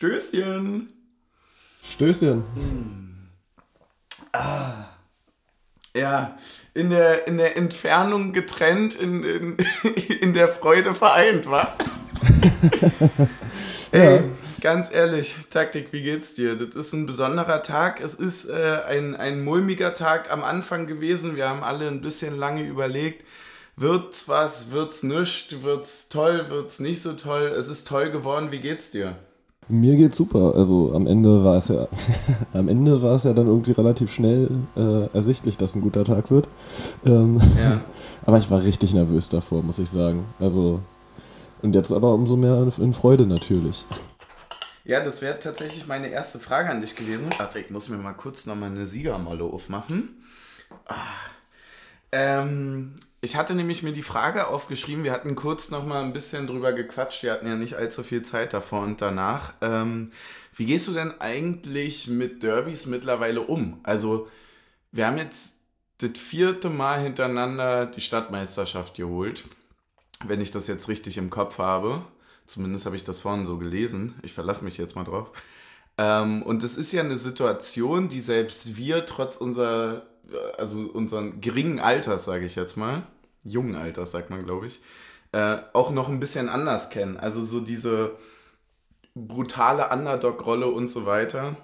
Stößchen. Stößchen. Ah. Ja, in der, in der Entfernung getrennt, in, in, in der Freude vereint, wa? Ey, ganz ehrlich, Taktik, wie geht's dir? Das ist ein besonderer Tag. Es ist äh, ein, ein mulmiger Tag am Anfang gewesen. Wir haben alle ein bisschen lange überlegt. Wird's was, wird's nischt, wird's toll, wird's nicht so toll? Es ist toll geworden. Wie geht's dir? Mir geht's super. Also am Ende war es ja, am Ende war es ja dann irgendwie relativ schnell äh, ersichtlich, dass ein guter Tag wird. Ähm, Ja. aber ich war richtig nervös davor, muss ich sagen. Also und jetzt aber umso mehr in Freude natürlich. Ja, das wäre tatsächlich meine erste Frage an dich gewesen. Warte, ich muss mir mal kurz nochmal eine Siegermolle aufmachen. Ah. Ähm, ich hatte nämlich mir die Frage aufgeschrieben, wir hatten kurz nochmal ein bisschen drüber gequatscht, wir hatten ja nicht allzu viel Zeit davor und danach. Ähm, wie gehst du denn eigentlich mit Derbys mittlerweile um? Also, wir haben jetzt das vierte Mal hintereinander die Stadtmeisterschaft geholt, wenn ich das jetzt richtig im Kopf habe. Zumindest habe ich das vorhin so gelesen. Ich verlasse mich jetzt mal drauf. Ähm, und es ist ja eine Situation, die selbst wir trotz unserer, also unseren geringen Alters, sage ich jetzt mal, jungen Alters, sagt man, glaube ich, äh, auch noch ein bisschen anders kennen. Also so diese brutale Underdog-Rolle und so weiter.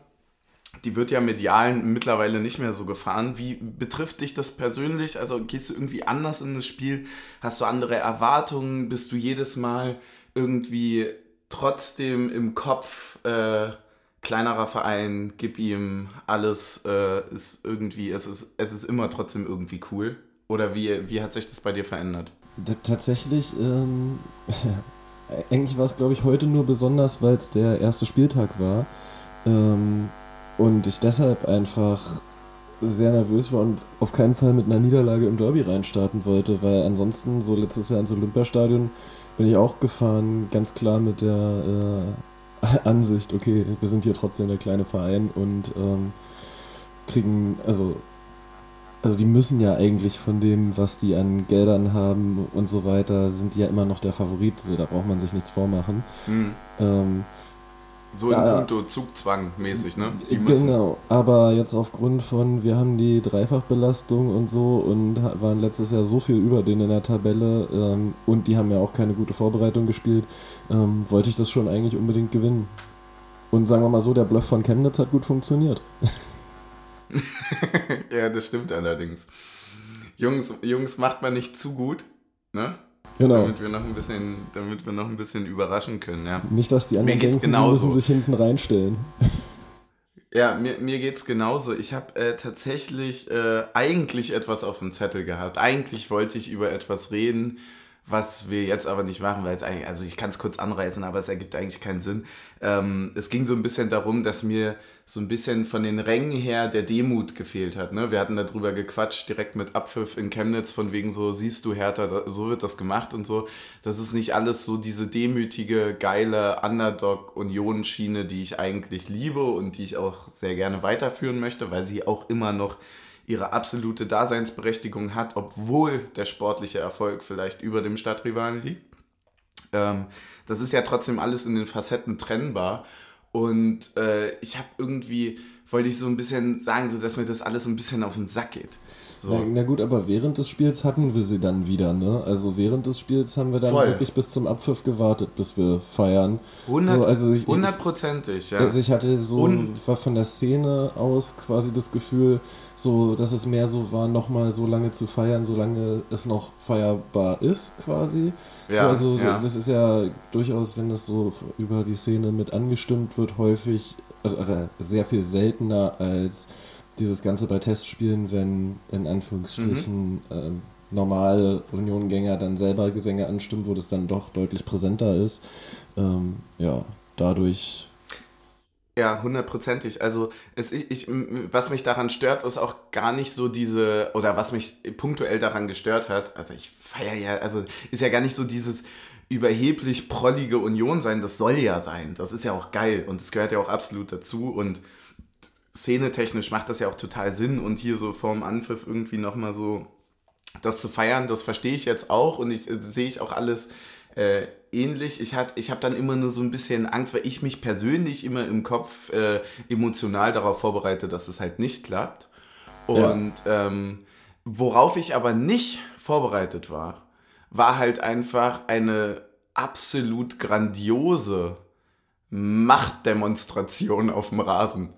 Die wird ja medial mittlerweile nicht mehr so gefahren. Wie betrifft dich das persönlich? Also gehst du irgendwie anders in das Spiel? Hast du andere Erwartungen? Bist du jedes Mal irgendwie trotzdem im Kopf äh, kleinerer Verein, gib ihm alles, äh, ist irgendwie, es ist, es ist immer trotzdem irgendwie cool? Oder wie, wie hat sich das bei dir verändert? D tatsächlich, ähm, eigentlich war es, glaube ich, heute nur besonders, weil es der erste Spieltag war. Ähm, und ich deshalb einfach sehr nervös war und auf keinen Fall mit einer Niederlage im Derby reinstarten wollte, weil ansonsten, so letztes Jahr ins Olympiastadion, bin ich auch gefahren, ganz klar mit der äh, Ansicht, okay, wir sind hier trotzdem der kleine Verein und ähm, kriegen, also also die müssen ja eigentlich von dem, was die an Geldern haben und so weiter, sind die ja immer noch der Favorit. So, da braucht man sich nichts vormachen. Hm. Ähm, So in Ja, puncto Zugzwang mäßig, ne? Die müssen. genau, aber jetzt aufgrund von, wir haben die Dreifachbelastung und so und waren letztes Jahr so viel über denen in der Tabelle ähm, und die haben ja auch keine gute Vorbereitung gespielt, ähm, wollte ich das schon eigentlich unbedingt gewinnen. Und sagen wir mal so, der Bluff von Chemnitz hat gut funktioniert. ja, das stimmt allerdings. Jungs, Jungs macht man nicht zu gut, ne? Genau. Damit wir noch ein bisschen, damit wir noch ein bisschen überraschen können, ja. Nicht, dass die anderen denken, sie müssen sich hinten reinstellen. Ja, mir, mir geht's genauso. Ich habe äh, tatsächlich äh, eigentlich etwas auf dem Zettel gehabt. Eigentlich wollte ich über etwas reden, was wir jetzt aber nicht machen, weil es eigentlich, also ich kann es kurz anreißen, aber es ergibt eigentlich keinen Sinn. Ähm, es ging so ein bisschen darum, dass mir so ein bisschen von den Rängen her der Demut gefehlt hat. Ne? Wir hatten darüber gequatscht, direkt mit Abpfiff in Chemnitz, von wegen so, siehst du Hertha, so wird das gemacht und so. Das ist nicht alles so diese demütige, geile Underdog-Union-Schiene, die ich eigentlich liebe und die ich auch sehr gerne weiterführen möchte, weil sie auch immer noch ihre absolute Daseinsberechtigung hat, obwohl der sportliche Erfolg vielleicht über dem Stadtrivalen liegt. Ähm, das ist ja trotzdem alles in den Facetten trennbar. Und äh, ich habe irgendwie, wollte ich so ein bisschen sagen, so dass mir das alles ein bisschen auf den Sack geht. Na, So. na gut, aber während des Spiels hatten wir sie dann wieder, ne? Also während des Spiels haben wir dann Voll. wirklich bis zum Abpfiff gewartet, bis wir feiern. 100, so, also ich, ich, hundertprozentig, ja. also ich hatte so Un- war von der Szene aus quasi das Gefühl, so dass es mehr so war, nochmal so lange zu feiern, solange es noch feierbar ist, quasi. so, Ja, also ja. das ist ja durchaus, wenn das so über die Szene mit angestimmt wird, häufig, also, also sehr viel seltener als dieses Ganze bei Testspielen, wenn in Anführungsstrichen Mhm. ähm, normale Uniongänger dann selber Gesänge anstimmen, wo das dann doch deutlich präsenter ist. Ähm, ja, dadurch Ja, hundertprozentig. Also es, ich, ich, was mich daran stört, ist auch gar nicht so diese, oder was mich punktuell daran gestört hat, also ich feiere ja, also ist ja gar nicht so dieses überheblich prollige Union sein, das soll ja sein. Das ist ja auch geil und es gehört ja auch absolut dazu und szenetechnisch macht das ja auch total Sinn und hier so vorm Anpfiff irgendwie nochmal so das zu feiern, das verstehe ich jetzt auch und ich äh, sehe ich auch alles äh, ähnlich. Ich, ich habe dann immer nur so ein bisschen Angst, weil ich mich persönlich immer im Kopf äh, emotional darauf vorbereite, dass es halt nicht klappt. Und ja. ähm, worauf ich aber nicht vorbereitet war, war halt einfach eine absolut grandiose Machtdemonstration auf dem Rasen.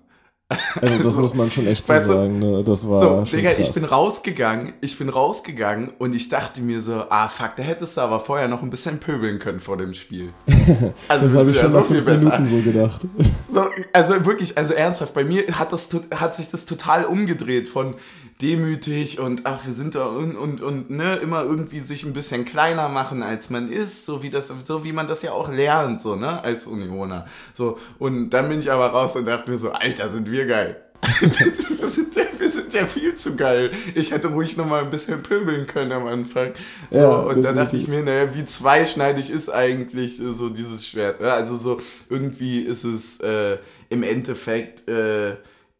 Also das so, muss man schon echt so sagen, ne? Das war so, Digga, krass. ich bin rausgegangen, ich bin rausgegangen und ich dachte mir so, ah fuck, da hättest du aber vorher noch ein bisschen pöbeln können vor dem Spiel. Also das habe ich schon so fünf Minuten so gedacht. So, also wirklich, also ernsthaft, bei mir hat, das, hat sich das total umgedreht von demütig und ach, wir sind da und, und, und ne, immer irgendwie sich ein bisschen kleiner machen, als man ist, so wie, das, so wie man das ja auch lernt, so, ne, als Unioner. So, und dann bin ich aber raus und dachte mir so, Alter, sind wir geil. wir, sind ja, wir sind ja viel zu geil. Ich hätte ruhig noch mal ein bisschen pöbeln können am Anfang. So, ja, und dann dachte ich mir, naja, wie zweischneidig ist eigentlich äh, so dieses Schwert? Also so irgendwie ist es äh, im Endeffekt äh,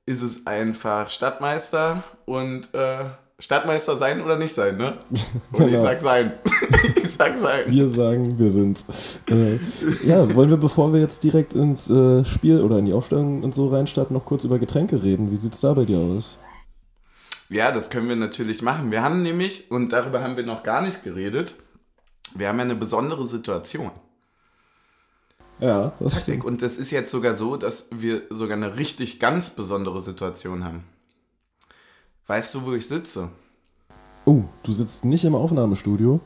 ist es einfach Stadtmeister und äh, Stadtmeister sein oder nicht sein, ne? Und genau. ich sag sein. ich sag sein. Wir sagen, wir sind's. Äh, ja, wollen wir, bevor wir jetzt direkt ins äh, Spiel oder in die Aufstellung und so reinstarten, noch kurz über Getränke reden? Wie sieht's da bei dir aus? Ja, das können wir natürlich machen. Wir haben nämlich, und darüber haben wir noch gar nicht geredet, wir haben ja eine besondere Situation. Ja, das Taktik. Stimmt. Und es ist jetzt sogar so, dass wir sogar eine richtig ganz besondere Situation haben. Weißt du, wo ich sitze? Oh, du sitzt nicht im Aufnahmestudio?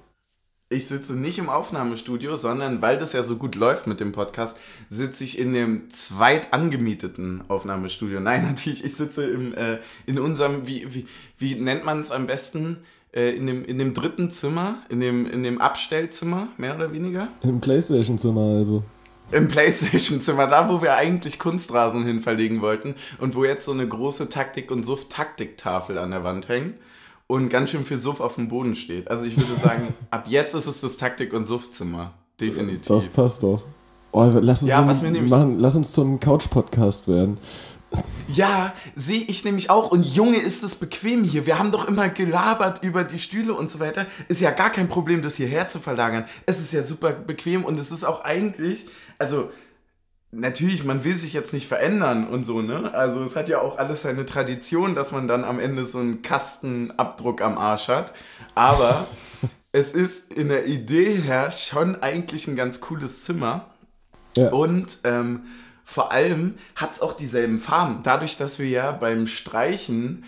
Ich sitze nicht im Aufnahmestudio, sondern weil das ja so gut läuft mit dem Podcast, sitze ich in dem zweit angemieteten Aufnahmestudio. Nein, natürlich, ich sitze im, äh, in unserem, wie, wie, wie nennt man es am besten? Äh, in, dem, in dem dritten Zimmer, in dem, in dem Abstellzimmer, mehr oder weniger? Im Playstation-Zimmer also. Im Playstation-Zimmer, da wo wir eigentlich Kunstrasen hin verlegen wollten und wo jetzt so eine große Taktik- und Suff-Taktik-Tafel an der Wand hängt und ganz schön viel Suff auf dem Boden steht. Also ich würde sagen, ab jetzt ist es das Taktik- und Suff-Zimmer. Definitiv. Das passt doch. Oh, lass, uns ja, so machen, lass uns zum Couch-Podcast werden. Ja, sehe ich nämlich auch. Und Junge, ist es bequem hier. Wir haben doch immer gelabert über die Stühle und so weiter. Ist ja gar kein Problem, das hierher zu verlagern. Es ist ja super bequem und es ist auch eigentlich, also natürlich, man will sich jetzt nicht verändern und so, ne? Also es hat ja auch alles seine Tradition, dass man dann am Ende so einen Kastenabdruck am Arsch hat. Aber es ist in der Idee her schon eigentlich ein ganz cooles Zimmer. Ja. Und ähm, vor allem hat es auch dieselben Farben. Dadurch, dass wir ja beim Streichen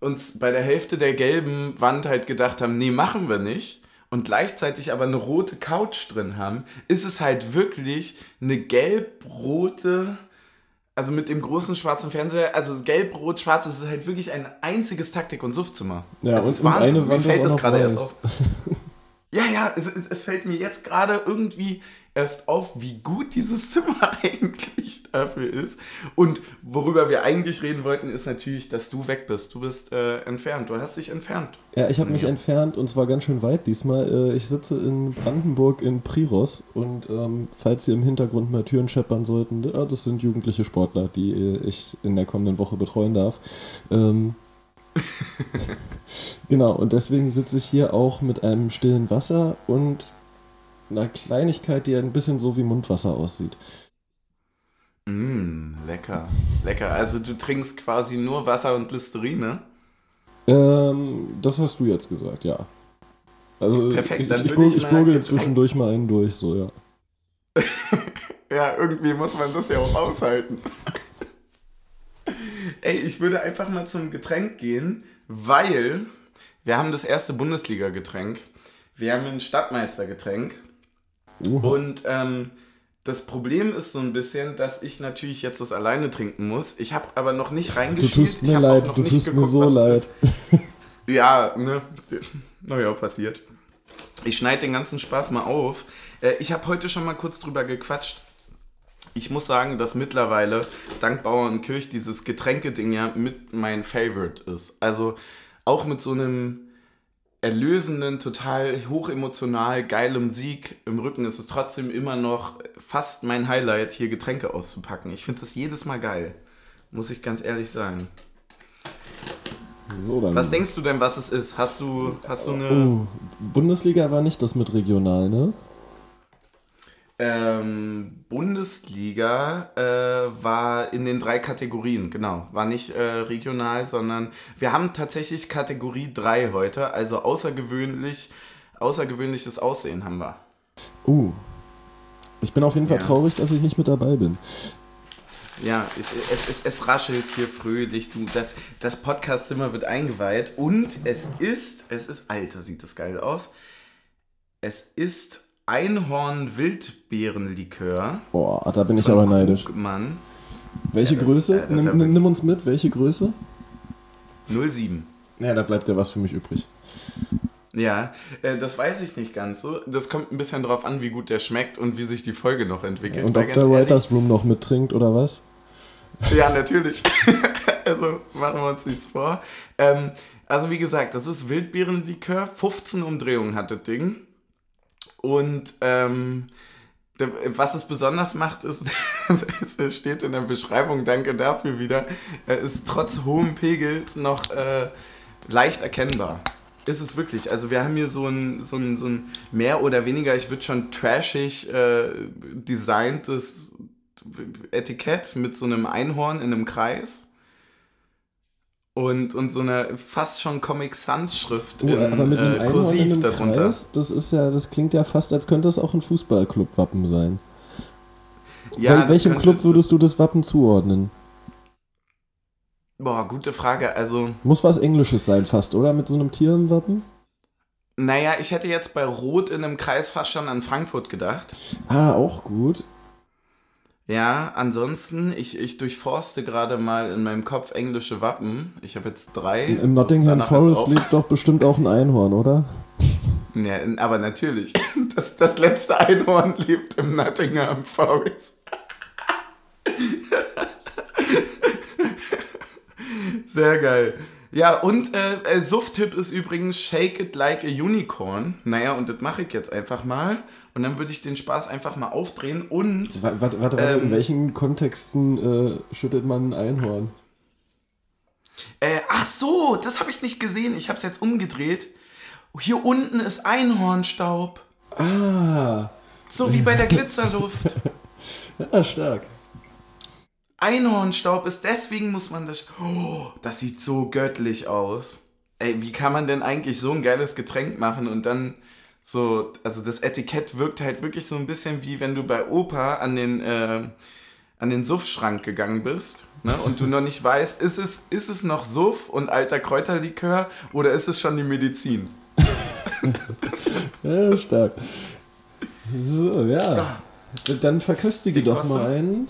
uns bei der Hälfte der gelben Wand halt gedacht haben, nee, machen wir nicht. Und gleichzeitig aber eine rote Couch drin haben, ist es halt wirklich eine gelb-rote, also mit dem großen schwarzen Fernseher, also gelb-rot-schwarz, es ist halt wirklich ein einziges Taktik- und Suffzimmer. Ja, es ist Wahnsinn. Mir fällt das gerade erst auf. Ja, ja, es, es, fällt mir jetzt gerade irgendwie erst auf, wie gut dieses Zimmer eigentlich dafür ist. Und worüber wir eigentlich reden wollten, ist natürlich, dass du weg bist. Du bist äh, entfernt. Du hast dich entfernt. Ja, ich habe mich entfernt und zwar ganz schön weit diesmal. Äh, ich sitze in Brandenburg in Priros und ähm, falls Sie im Hintergrund mal Türen scheppern sollten, ja, das sind jugendliche Sportler, die äh, ich in der kommenden Woche betreuen darf. Ähm, genau, und deswegen sitze ich hier auch mit einem stillen Wasser und einer Kleinigkeit, die ein bisschen so wie Mundwasser aussieht. Mm, lecker, lecker. Also du trinkst quasi nur Wasser und Listerine? Ähm, das hast du jetzt gesagt, ja. Also Perfekt, dann ich, ich, ich, ich gurgel zwischendurch mal einen durch, so, ja. ja, irgendwie muss man das ja auch aushalten. Ey, ich würde einfach mal zum Getränk gehen, weil wir haben das erste Bundesliga-Getränk. Wir haben ein Stadtmeister-Getränk. Uh. Und ähm, das Problem ist so ein bisschen, dass ich natürlich jetzt das alleine trinken muss. Ich habe aber noch nicht reingespielt. Du tust mir leid, du tust geguckt, mir so leid. ja, ne, naja, passiert. Ich schneide den ganzen Spaß mal auf. Äh, ich habe heute schon mal kurz drüber gequatscht. Ich muss sagen, dass mittlerweile dank Bauer und Kirch dieses Getränkeding ja mit mein Favorite ist. Also auch mit so einem erlösenden, total hochemotional, geilem Sieg im Rücken ist es trotzdem immer noch fast mein Highlight, hier Getränke auszupacken. Ich finde das jedes Mal geil. Muss ich ganz ehrlich sagen. So, dann. Was denkst du denn, was es ist? Hast du, hast du eine. Oh, Bundesliga war nicht das mit regional, ne? Ähm, Bundesliga äh, war in den drei Kategorien, genau. War nicht äh, regional, sondern wir haben tatsächlich Kategorie 3 heute, also außergewöhnlich, außergewöhnliches Aussehen haben wir. Uh. Ich bin auf jeden Fall Ja. traurig, dass ich nicht mit dabei bin. Ja, ich, es, es, es raschelt hier fröhlich. Du, das, das Podcastzimmer wird eingeweiht und es ist, es ist, Alter, sieht das geil aus. Es ist Einhorn-Wildbeerenlikör. Boah, da bin ich aber neidisch. Krugmann. Welche Ja, das- Größe? äh, ja nimm, nimm uns mit, welche Größe? 07. Ja, da bleibt ja was für mich übrig. Ja, äh, das weiß ich nicht ganz so. Das kommt ein bisschen drauf an, wie gut der schmeckt und wie sich die Folge noch entwickelt. Und Weil ob der Writers Room noch mittrinkt oder was? Ja, natürlich. also machen wir uns nichts vor. Ähm, also wie gesagt, das ist Wildbeerenlikör. 15 Umdrehungen hat das Ding. Und ähm, was es besonders macht, ist, es steht in der Beschreibung, danke dafür wieder, er ist trotz hohem Pegels noch äh, leicht erkennbar. Ist es wirklich. Also wir haben hier so ein, so ein, so ein mehr oder weniger, ich würde schon trashig äh, designtes Etikett mit so einem Einhorn in einem Kreis. Und, und so einer fast schon Comic Sans Schrift Oh, in aber mit einem äh, Kursiv in einem darunter. Kreis, das ist ja, das klingt ja fast, als könnte es auch ein Fußballclub-Wappen sein. Ja, Wel welchem könnte- Club würdest du das Wappen zuordnen? Boah, gute Frage. Also, Muss was Englisches sein fast, oder? Mit so einem Tier im Wappen? naja, ich hätte jetzt bei Rot in einem Kreis fast schon an Frankfurt gedacht. Ah, auch gut. Ja, ansonsten, ich, ich durchforste gerade mal in meinem Kopf englische Wappen. Ich habe jetzt drei. Im Nottingham Forest lebt doch bestimmt auch ein Einhorn, oder? Ja, aber natürlich. Das, das letzte Einhorn lebt im Nottingham Forest. Sehr geil. Ja, und äh, äh, Suff-Tipp ist übrigens Shake it like a unicorn. Naja, und das mache ich jetzt einfach mal. Und dann würde ich den Spaß einfach mal aufdrehen und. Warte, warte, warte Ähm. in welchen Kontexten äh, schüttet man ein Einhorn? Äh, ach so, das habe ich nicht gesehen. Ich habe es jetzt umgedreht. Hier unten ist Einhornstaub. Ah, So wie bei der Glitzerluft. ja, stark. Einhornstaub ist, deswegen muss man das. Oh, das sieht so göttlich aus. Ey, wie kann man denn eigentlich so ein geiles Getränk machen und dann so, also das Etikett wirkt halt wirklich so ein bisschen wie wenn du bei Opa an den, äh, an den Suffschrank gegangen bist ne, und du noch nicht weißt, ist es, ist es noch Suff und alter Kräuterlikör oder ist es schon die Medizin? Ja, stark. So, ja. Dann verköstige doch mal einen.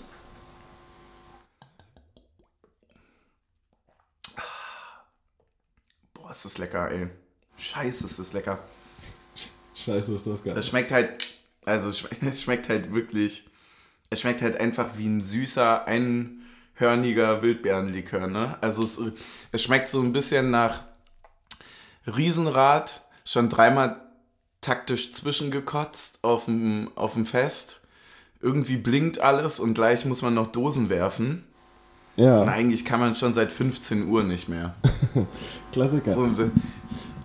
Ist das lecker, ey. Scheiße, ist das lecker. Scheiße, ist das geil. Das schmeckt halt, also es schme- es schmeckt halt wirklich, es schmeckt halt einfach wie ein süßer, einhörniger Wildbeerenlikör, ne? Also es, es schmeckt so ein bisschen nach Riesenrad, schon dreimal taktisch zwischengekotzt auf dem, auf dem Fest. Irgendwie blinkt alles und gleich muss man noch Dosen werfen. Und Ja, eigentlich kann man schon seit 15 Uhr nicht mehr. Klassiker. So,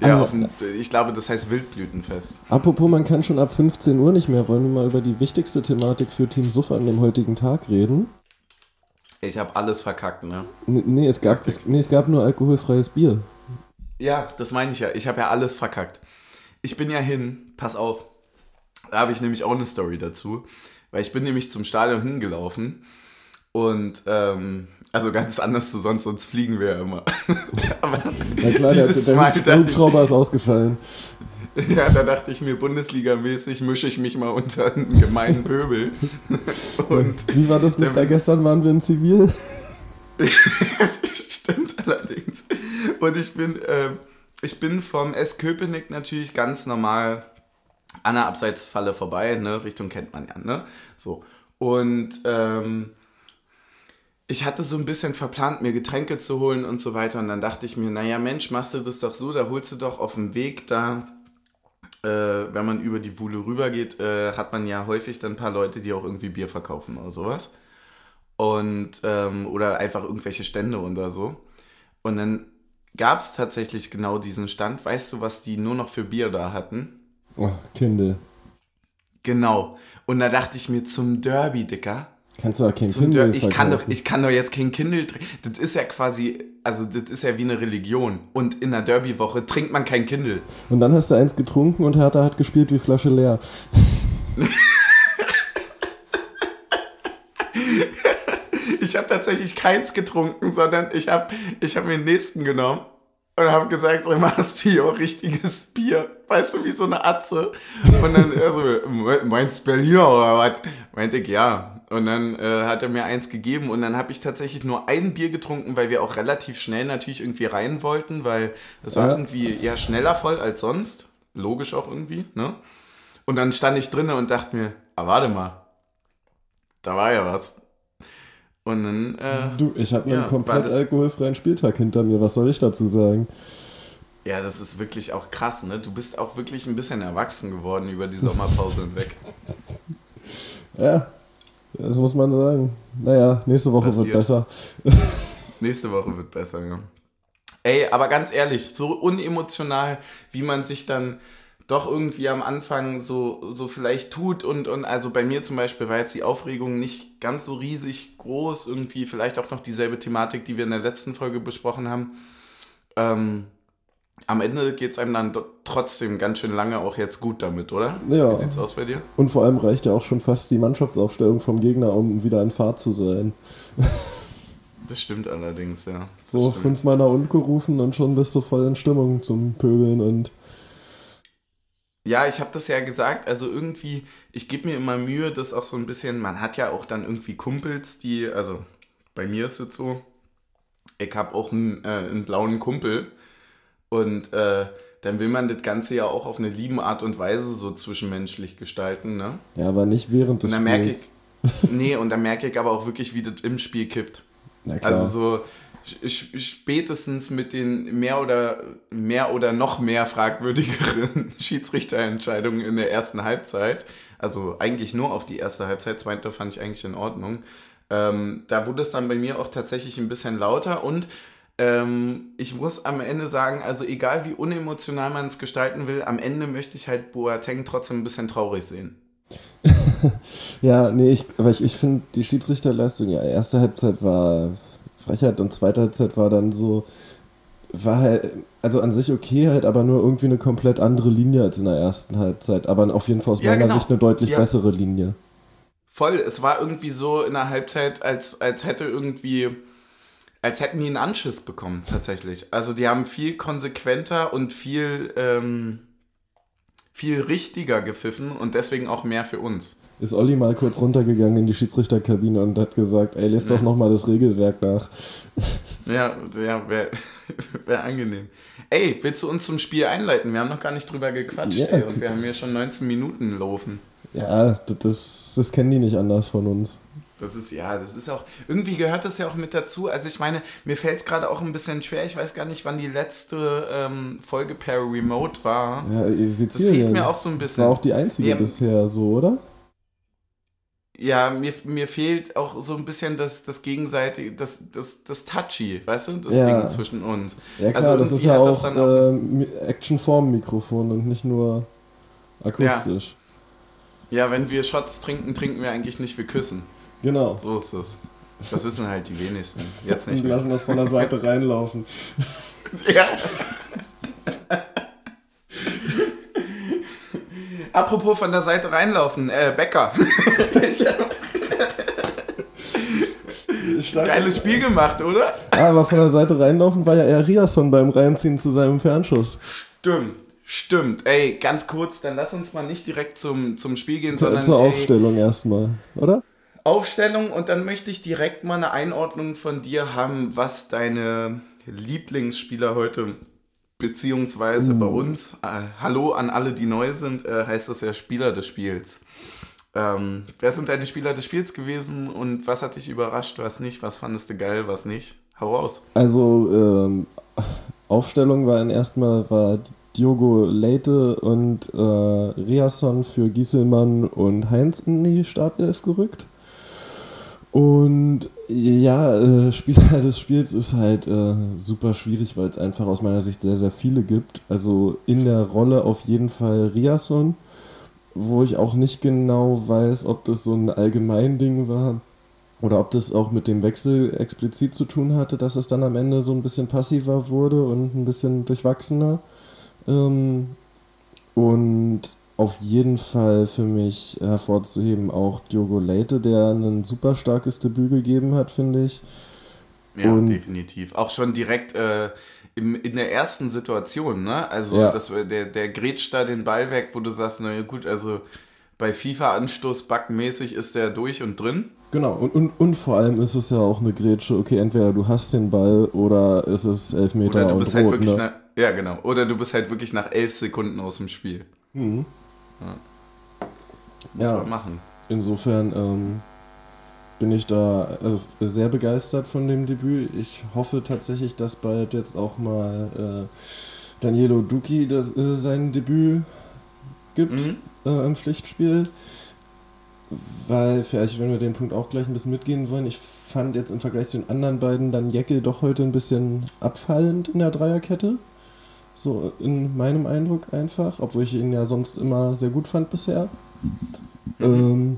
ja, Also- dem, ich glaube, das heißt Wildblütenfest. Apropos, man kann schon ab 15 Uhr nicht mehr. Wollen wir mal über die wichtigste Thematik für Team Suff an dem heutigen Tag reden? Ich habe alles verkackt, ne? N nee, es gab, es, nee, es gab nur alkoholfreies Bier. Ja, das meine ich ja. Ich habe ja alles verkackt. Ich bin ja hin, pass auf. Da habe ich nämlich auch eine Story dazu. Weil ich bin nämlich zum Stadion hingelaufen. Und, ähm, also ganz anders zu sonst, sonst fliegen wir ja immer. Aber Na klar, der, der, Hubschrauber ist ausgefallen. ja, da dachte ich mir, Bundesligamäßig mische ich mich mal unter einen gemeinen Pöbel. Und Wie war das mit Der- da gestern waren wir in Zivil? Stimmt allerdings. Und ich bin, äh, ich bin vom S. Köpenick natürlich ganz normal an der Abseitsfalle vorbei, ne? Richtung kennt man ja, ne? So. Und ähm, ich hatte so ein bisschen verplant, mir Getränke zu holen und so weiter. Und dann dachte ich mir, naja, Mensch, machst du das doch so, da holst du doch auf dem Weg da, äh, wenn man über die Wuhle rübergeht, äh, hat man ja häufig dann ein paar Leute, die auch irgendwie Bier verkaufen oder sowas. Und, ähm, oder einfach irgendwelche Stände oder so. Und dann gab es tatsächlich genau diesen Stand. Weißt du, was die nur noch für Bier da hatten? Oh, Kindle. Genau. Und da dachte ich mir zum Derby, Dicker. Kannst du auch kein Zum Kindle ich, kann doch, ich kann doch jetzt kein Kindle trinken. Das ist ja quasi, also das ist ja wie eine Religion. Und in der Derby-Woche trinkt man kein Kindle. Und dann hast du eins getrunken und Hertha hat gespielt wie Flasche leer. Ich habe tatsächlich keins getrunken, sondern ich habe ich hab mir den nächsten genommen und habe gesagt, sag mal, hast du hier auch richtiges Bier? Weißt du, wie so eine Atze? Und dann er so, meinst Berliner oder was? Meinte ich, ja. Und dann äh, hat er mir eins gegeben und dann habe ich tatsächlich nur ein Bier getrunken, weil wir auch relativ schnell natürlich irgendwie rein wollten, weil es war Ja. irgendwie eher schneller voll als sonst. Logisch auch irgendwie, ne? Und dann stand ich drinnen und dachte mir, ah, warte mal, da war ja was. Und dann, äh, Du, ich habe Ja, einen komplett das- alkoholfreien Spieltag hinter mir. Was soll ich dazu sagen? ja, das ist wirklich auch krass, ne? Du bist auch wirklich ein bisschen erwachsen geworden über die Sommerpause hinweg. Ja, das muss man sagen. Naja, nächste Woche Passiert. wird besser. Nächste Woche wird besser, ja. Ey, aber ganz ehrlich, so unemotional, wie man sich dann doch irgendwie am Anfang so, so vielleicht tut und, und also bei mir zum Beispiel war jetzt die Aufregung nicht ganz so riesig groß, irgendwie vielleicht auch noch dieselbe Thematik, die wir in der letzten Folge besprochen haben. Ähm, am Ende geht es einem dann trotzdem ganz schön lange auch jetzt gut damit, oder? Ja. Wie sieht's aus bei dir? Und vor allem reicht ja auch schon fast die Mannschaftsaufstellung vom Gegner, um wieder in Fahrt zu sein. Das stimmt allerdings, ja. Das So stimmt. fünfmal nach unten gerufen und schon bist du voll in Stimmung zum Pöbeln und Ja, ich habe das ja gesagt, also irgendwie, ich gebe mir immer Mühe, das auch so ein bisschen, man hat ja auch dann irgendwie Kumpels, die, also bei mir ist es so, ich habe auch einen, äh, einen blauen Kumpel und äh, dann will man das Ganze ja auch auf eine lieben Art und Weise so zwischenmenschlich gestalten, ne? ja, aber nicht während des Und dann merke ich, Spiels. nee, und dann merke ich aber auch wirklich, wie das im Spiel kippt. Na klar. Also so spätestens mit den mehr oder mehr oder noch mehr fragwürdigeren Schiedsrichterentscheidungen in der ersten Halbzeit, also eigentlich nur auf die erste Halbzeit, zweite fand ich eigentlich in Ordnung. Ähm, da wurde es dann bei mir auch tatsächlich ein bisschen lauter und ähm, ich muss am Ende sagen, also egal wie unemotional man es gestalten will, am Ende möchte ich halt Boateng trotzdem ein bisschen traurig sehen. Ja, nee, ich, aber ich, ich finde die Schiedsrichterleistung, ja, erste Halbzeit war Frechheit und zweite Halbzeit war dann so, war halt, also an sich okay halt, aber nur irgendwie eine komplett andere Linie als in der ersten Halbzeit. Aber auf jeden Fall aus Ja, meiner genau. Sicht eine deutlich Ja. bessere Linie. Voll, es war irgendwie so in der Halbzeit, als, als hätte irgendwie, als hätten die einen Anschiss bekommen, tatsächlich. Also die haben viel konsequenter und viel, ähm, viel richtiger gepfiffen und deswegen auch mehr für uns. Ist Olli mal kurz runtergegangen in die Schiedsrichterkabine und hat gesagt, ey, lest doch Ja. nochmal das Regelwerk nach. Ja, ja, wäre wär angenehm. Ey, willst du uns zum Spiel einleiten? Wir haben noch gar nicht drüber gequatscht, Ja, ey, und wir haben hier schon 19 Minuten laufen. Ja, das, das, das kennen die nicht anders von uns. Das ist, ja, das ist auch, irgendwie gehört das ja auch mit dazu. Also ich meine, mir fällt es gerade auch ein bisschen schwer. Ich weiß gar nicht, wann die letzte ähm, Folge per Remote war. Ja, Das Sizilien. fehlt mir auch so ein Das bisschen. war auch die einzige Ja. bisher so, oder? Ja, mir, mir fehlt auch so ein bisschen das, das gegenseitige, das, das, das Touchy, weißt du, das Ja. Ding zwischen uns. Ja klar, Also das ist ja auch, dann auch- äh, Mi- Action-Form-Mikrofon und nicht nur akustisch. Ja, wenn wir Shots trinken, trinken wir eigentlich nicht, wir küssen. Genau. So ist es. Das wissen halt die wenigsten. Jetzt nicht wir lassen das von der Seite reinlaufen. Ja. Apropos von der Seite reinlaufen, äh, Becker. Geiles Spiel gemacht, oder? Ah, aber von der Seite reinlaufen war ja eher Riasson beim Reinziehen zu seinem Fernschuss. Stimmt, stimmt. Ey, ganz kurz, dann lass uns mal nicht direkt zum, zum Spiel gehen, sondern Zur Aufstellung erstmal, oder? Aufstellung und dann möchte ich direkt mal eine Einordnung von dir haben, was deine Lieblingsspieler heute, beziehungsweise bei uns, äh, hallo an alle, die neu sind, äh, heißt das ja Spieler des Spiels. Ähm, wer sind deine Spieler des Spiels gewesen und was hat dich überrascht, was nicht, was fandest du geil, was nicht? Hau raus. Also, ähm, Aufstellung war in erstmal war Diogo Leite und äh, Riasson für Gieselmann und Heinz in die Startelf gerückt. Und ja, äh, Spieler des Spiels ist halt äh, super schwierig, weil es einfach aus meiner Sicht sehr, sehr viele gibt. Also in der Rolle auf jeden Fall Riasson. wo ich auch nicht genau weiß, ob das so ein Allgemeinding war oder ob das auch mit dem Wechsel explizit zu tun hatte, dass es dann am Ende so ein bisschen passiver wurde und ein bisschen durchwachsener. Ähm, und auf jeden Fall für mich hervorzuheben auch Diogo Leite, der ein super starkes Debüt gegeben hat, finde ich. Ja, und definitiv. Auch schon direkt äh, im, in der ersten Situation, ne? Also ja. das, der, der grätscht da den Ball weg, wo du sagst, naja gut, also bei FIFA-Anstoß backenmäßig ist der durch und drin. Genau, und, und, und vor allem ist es ja auch eine Grätsche, okay, entweder du hast den Ball oder ist es Elfmeter oder du bist halt rot, wirklich ne? nach, Ja, genau. Oder du bist halt wirklich nach elf Sekunden aus dem Spiel. Mhm. Ja. Muss ja. man machen. Insofern ähm, bin ich da also sehr begeistert von dem Debüt. Ich hoffe tatsächlich, dass bald jetzt auch mal äh, Danielo Duki das, äh, sein Debüt gibt mhm. äh, im Pflichtspiel. Weil, vielleicht, wenn wir den Punkt auch gleich ein bisschen mitgehen wollen, ich fand jetzt im Vergleich zu den anderen beiden dann Jeckel doch heute ein bisschen abfallend in der Dreierkette. So in meinem Eindruck einfach, obwohl ich ihn ja sonst immer sehr gut fand bisher. Mhm. Ähm,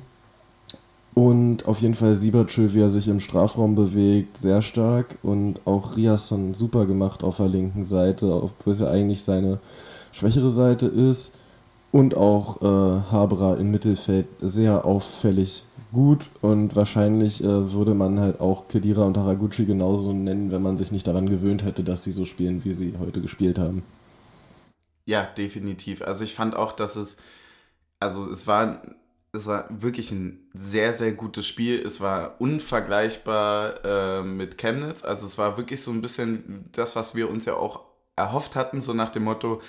und auf jeden Fall Siebertschö, wie er sich im Strafraum bewegt, sehr stark. Und auch Riasson super gemacht auf der linken Seite, obwohl es ja eigentlich seine schwächere Seite ist. Und auch äh, Haberer im Mittelfeld sehr auffällig gut. Und wahrscheinlich äh, würde man halt auch Kedira und Haraguchi genauso nennen, wenn man sich nicht daran gewöhnt hätte, dass sie so spielen, wie sie heute gespielt haben. Ja, definitiv. Also ich fand auch, dass es, also es war es war wirklich ein sehr, sehr gutes Spiel. Es war unvergleichbar äh, mit Chemnitz. Also es war wirklich so ein bisschen das, was wir uns ja auch erhofft hatten, so nach dem Motto,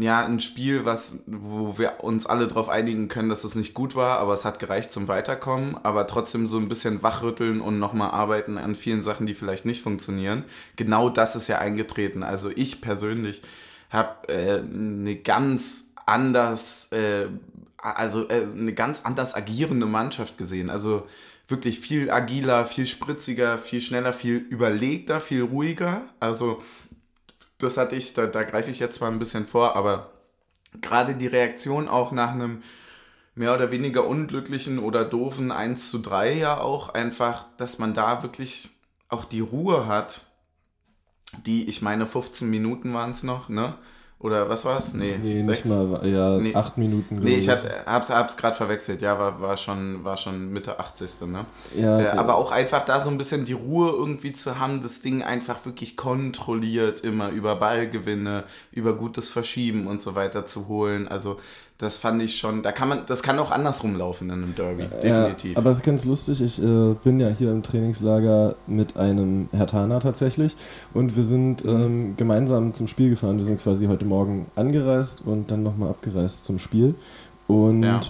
ja, ein Spiel, was, wo wir uns alle darauf einigen können, dass es nicht gut war, aber es hat gereicht zum Weiterkommen, aber trotzdem so ein bisschen wachrütteln und nochmal arbeiten an vielen Sachen, die vielleicht nicht funktionieren. Genau das ist ja eingetreten. Also ich persönlich habe äh, eine ganz anders äh, also äh, eine ganz anders agierende Mannschaft gesehen. Also wirklich viel agiler, viel spritziger, viel schneller, viel überlegter, viel ruhiger. Also das hatte ich, da, da greife ich jetzt zwar ein bisschen vor, aber gerade die Reaktion auch nach einem mehr oder weniger unglücklichen oder doofen 1 zu 3 ja auch einfach, dass man da wirklich auch die Ruhe hat, die, ich meine, 15 Minuten waren es noch, ne? Oder was war es? Nee, nee sechs? nicht mal, ja, nee. acht Minuten. Nee, ich hab, hab's, hab's gerade verwechselt. Ja, war, war, schon, war schon Mitte 80. Ne? Ja, äh, aber auch einfach da so ein bisschen die Ruhe irgendwie zu haben, das Ding einfach wirklich kontrolliert immer über Ballgewinne, über gutes Verschieben und so weiter zu holen. Also das fand ich schon, da kann man, das kann auch andersrum laufen in einem Derby, definitiv. Ja, aber es ist ganz lustig, ich äh, bin ja hier im Trainingslager mit einem Hertaner tatsächlich und wir sind ähm, gemeinsam zum Spiel gefahren. Wir sind quasi heute Morgen angereist und dann nochmal abgereist zum Spiel. Und, ja.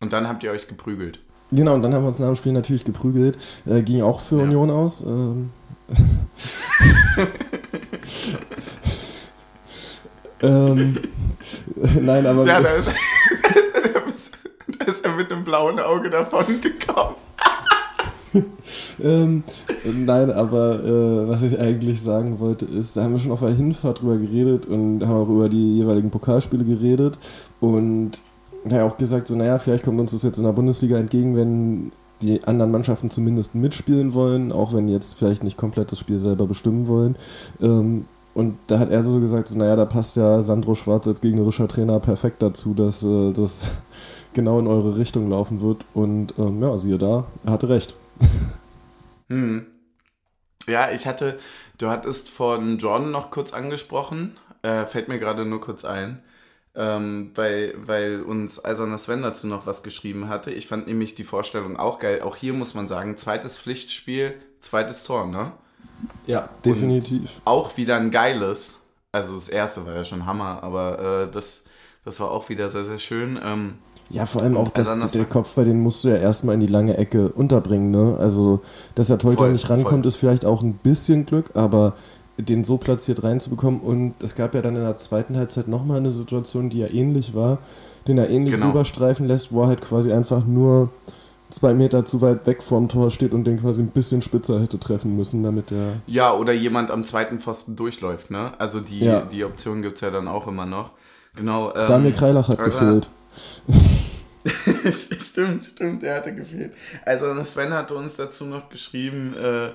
und dann habt ihr euch geprügelt. Genau, und dann haben wir uns nach dem Spiel natürlich geprügelt. Äh, ging auch für ja. Union aus. Ähm. ähm, Nein, aber. Ja, da ist, da ist er mit einem blauen Auge davon gekommen. ähm, nein, aber äh, was ich eigentlich sagen wollte, ist, da haben wir schon auf der Hinfahrt drüber geredet und haben auch über die jeweiligen Pokalspiele geredet und ja auch gesagt, so, naja, vielleicht kommt uns das jetzt in der Bundesliga entgegen, wenn die anderen Mannschaften zumindest mitspielen wollen, auch wenn jetzt vielleicht nicht komplett das Spiel selber bestimmen wollen. Ähm, und da hat er so gesagt, so, naja, da passt ja Sandro Schwarz als gegnerischer Trainer perfekt dazu, dass äh, das genau in eure Richtung laufen wird. Und ähm, ja, siehe da, er hatte recht. Hm. Ja, ich hatte, du hattest von John noch kurz angesprochen, äh, fällt mir gerade nur kurz ein, ähm, weil, weil uns Eiserner Sven dazu noch was geschrieben hatte. Ich fand nämlich die Vorstellung auch geil. Auch hier muss man sagen, zweites Pflichtspiel, zweites Tor, ne? Ja, definitiv. Und auch wieder ein geiles. Also das erste war ja schon Hammer, aber äh, das, das war auch wieder sehr, sehr schön. Ähm, ja, vor allem auch, dass also der Kopf bei den musst du ja erstmal in die lange Ecke unterbringen, ne? Also, dass der Torhüter nicht rankommt, voll. ist vielleicht auch ein bisschen Glück, aber den so platziert reinzubekommen und es gab ja dann in der zweiten Halbzeit nochmal eine Situation, die ja ähnlich war, den er ähnlich genau. rüberstreifen lässt, wo er halt quasi einfach nur zwei Meter zu weit weg vom Tor steht und den quasi ein bisschen spitzer hätte treffen müssen, damit er. Ja, oder jemand am zweiten Pfosten durchläuft, ne? Also die, ja. die Option gibt es ja dann auch immer noch. Genau. Ähm, Daniel Kreilach hat also, gefehlt. stimmt, stimmt, der hatte gefehlt. Also Sven hatte uns dazu noch geschrieben, äh,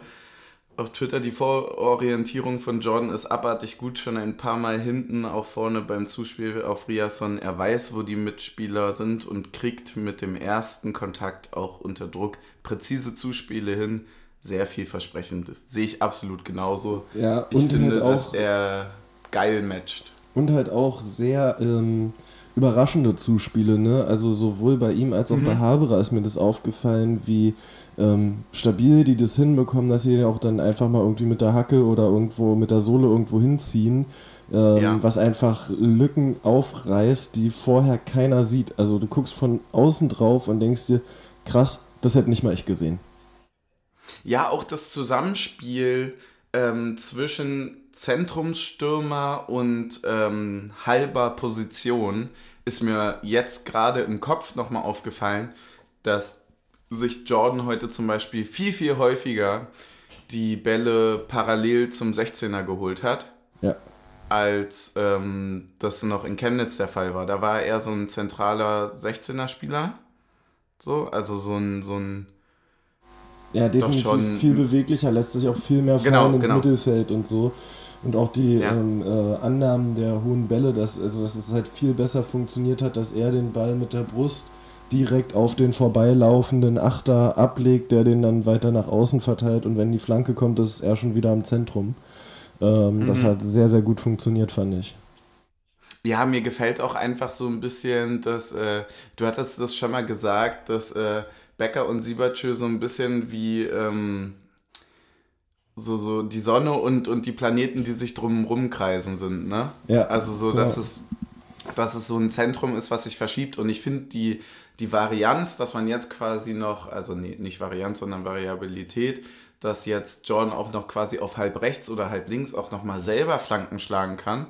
auf Twitter, die Vororientierung von Jordan ist abartig gut, schon ein paar Mal hinten, auch vorne beim Zuspiel auf Riasson. Er weiß, wo die Mitspieler sind und kriegt mit dem ersten Kontakt auch unter Druck präzise Zuspiele hin. Sehr vielversprechend. Sehe ich absolut genauso. Ja, ich und finde, halt auch, dass er geil matcht. Und halt auch sehr ähm, überraschende Zuspiele, ne? Also sowohl bei ihm als auch Mhm. bei Haberer ist mir das aufgefallen, wie ähm, stabil die das hinbekommen, dass sie den auch dann einfach mal irgendwie mit der Hacke oder irgendwo mit der Sohle irgendwo hinziehen, ähm, Ja. was einfach Lücken aufreißt, die vorher keiner sieht. Also du guckst von außen drauf und denkst dir, krass, das hätte nicht mal ich gesehen. Ja, auch das Zusammenspiel ähm, zwischen Zentrumsstürmer und ähm, halber Position ist mir jetzt gerade im Kopf nochmal aufgefallen, dass sich Jordan heute zum Beispiel viel, viel häufiger die Bälle parallel zum 16er geholt hat, Ja. als ähm, das noch in Chemnitz der Fall war. Da war er so ein zentraler 16er-Spieler. So, also so ein, so ein Ja, definitiv schon- viel beweglicher, lässt sich auch viel mehr fallen Genau, ins genau. Mittelfeld und so. Und auch die Ja. ähm, äh, Annahmen der hohen Bälle, dass, also dass es halt viel besser funktioniert hat, dass er den Ball mit der Brust direkt auf den vorbeilaufenden Achter ablegt, der den dann weiter nach außen verteilt und wenn die Flanke kommt, ist er schon wieder am Zentrum. Ähm, Das Mhm. hat sehr, sehr gut funktioniert, fand ich. Ja, mir gefällt auch einfach so ein bisschen, dass, äh, du hattest das schon mal gesagt, dass äh, Becker und Siebertschö so ein bisschen wie ähm, so, so die Sonne und, und die Planeten, die sich drum kreisen sind, ne? Ja, Also so, dass genau. es, dass es so ein Zentrum ist, was sich verschiebt. Und ich finde die, die Varianz, dass man jetzt quasi noch, also nee, nicht Varianz, sondern Variabilität, dass jetzt John auch noch quasi auf halb rechts oder halb links auch nochmal selber Flanken schlagen kann,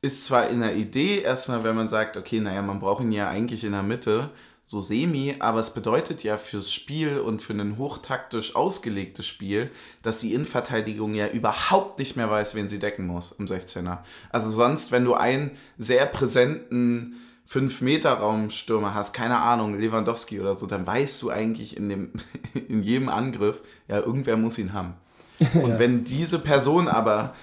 ist zwar in der Idee erstmal, wenn man sagt, okay, naja, man braucht ihn ja eigentlich in der Mitte, so semi, aber es bedeutet ja fürs Spiel und für ein hochtaktisch ausgelegtes Spiel, dass die Innenverteidigung ja überhaupt nicht mehr weiß, wen sie decken muss im 16er. Also sonst, wenn du einen sehr präsenten 5-Meter-Raumstürmer hast, keine Ahnung, Lewandowski oder so, dann weißt du eigentlich in, dem, in jedem Angriff, ja, irgendwer muss ihn haben. Und Ja. wenn diese Person aber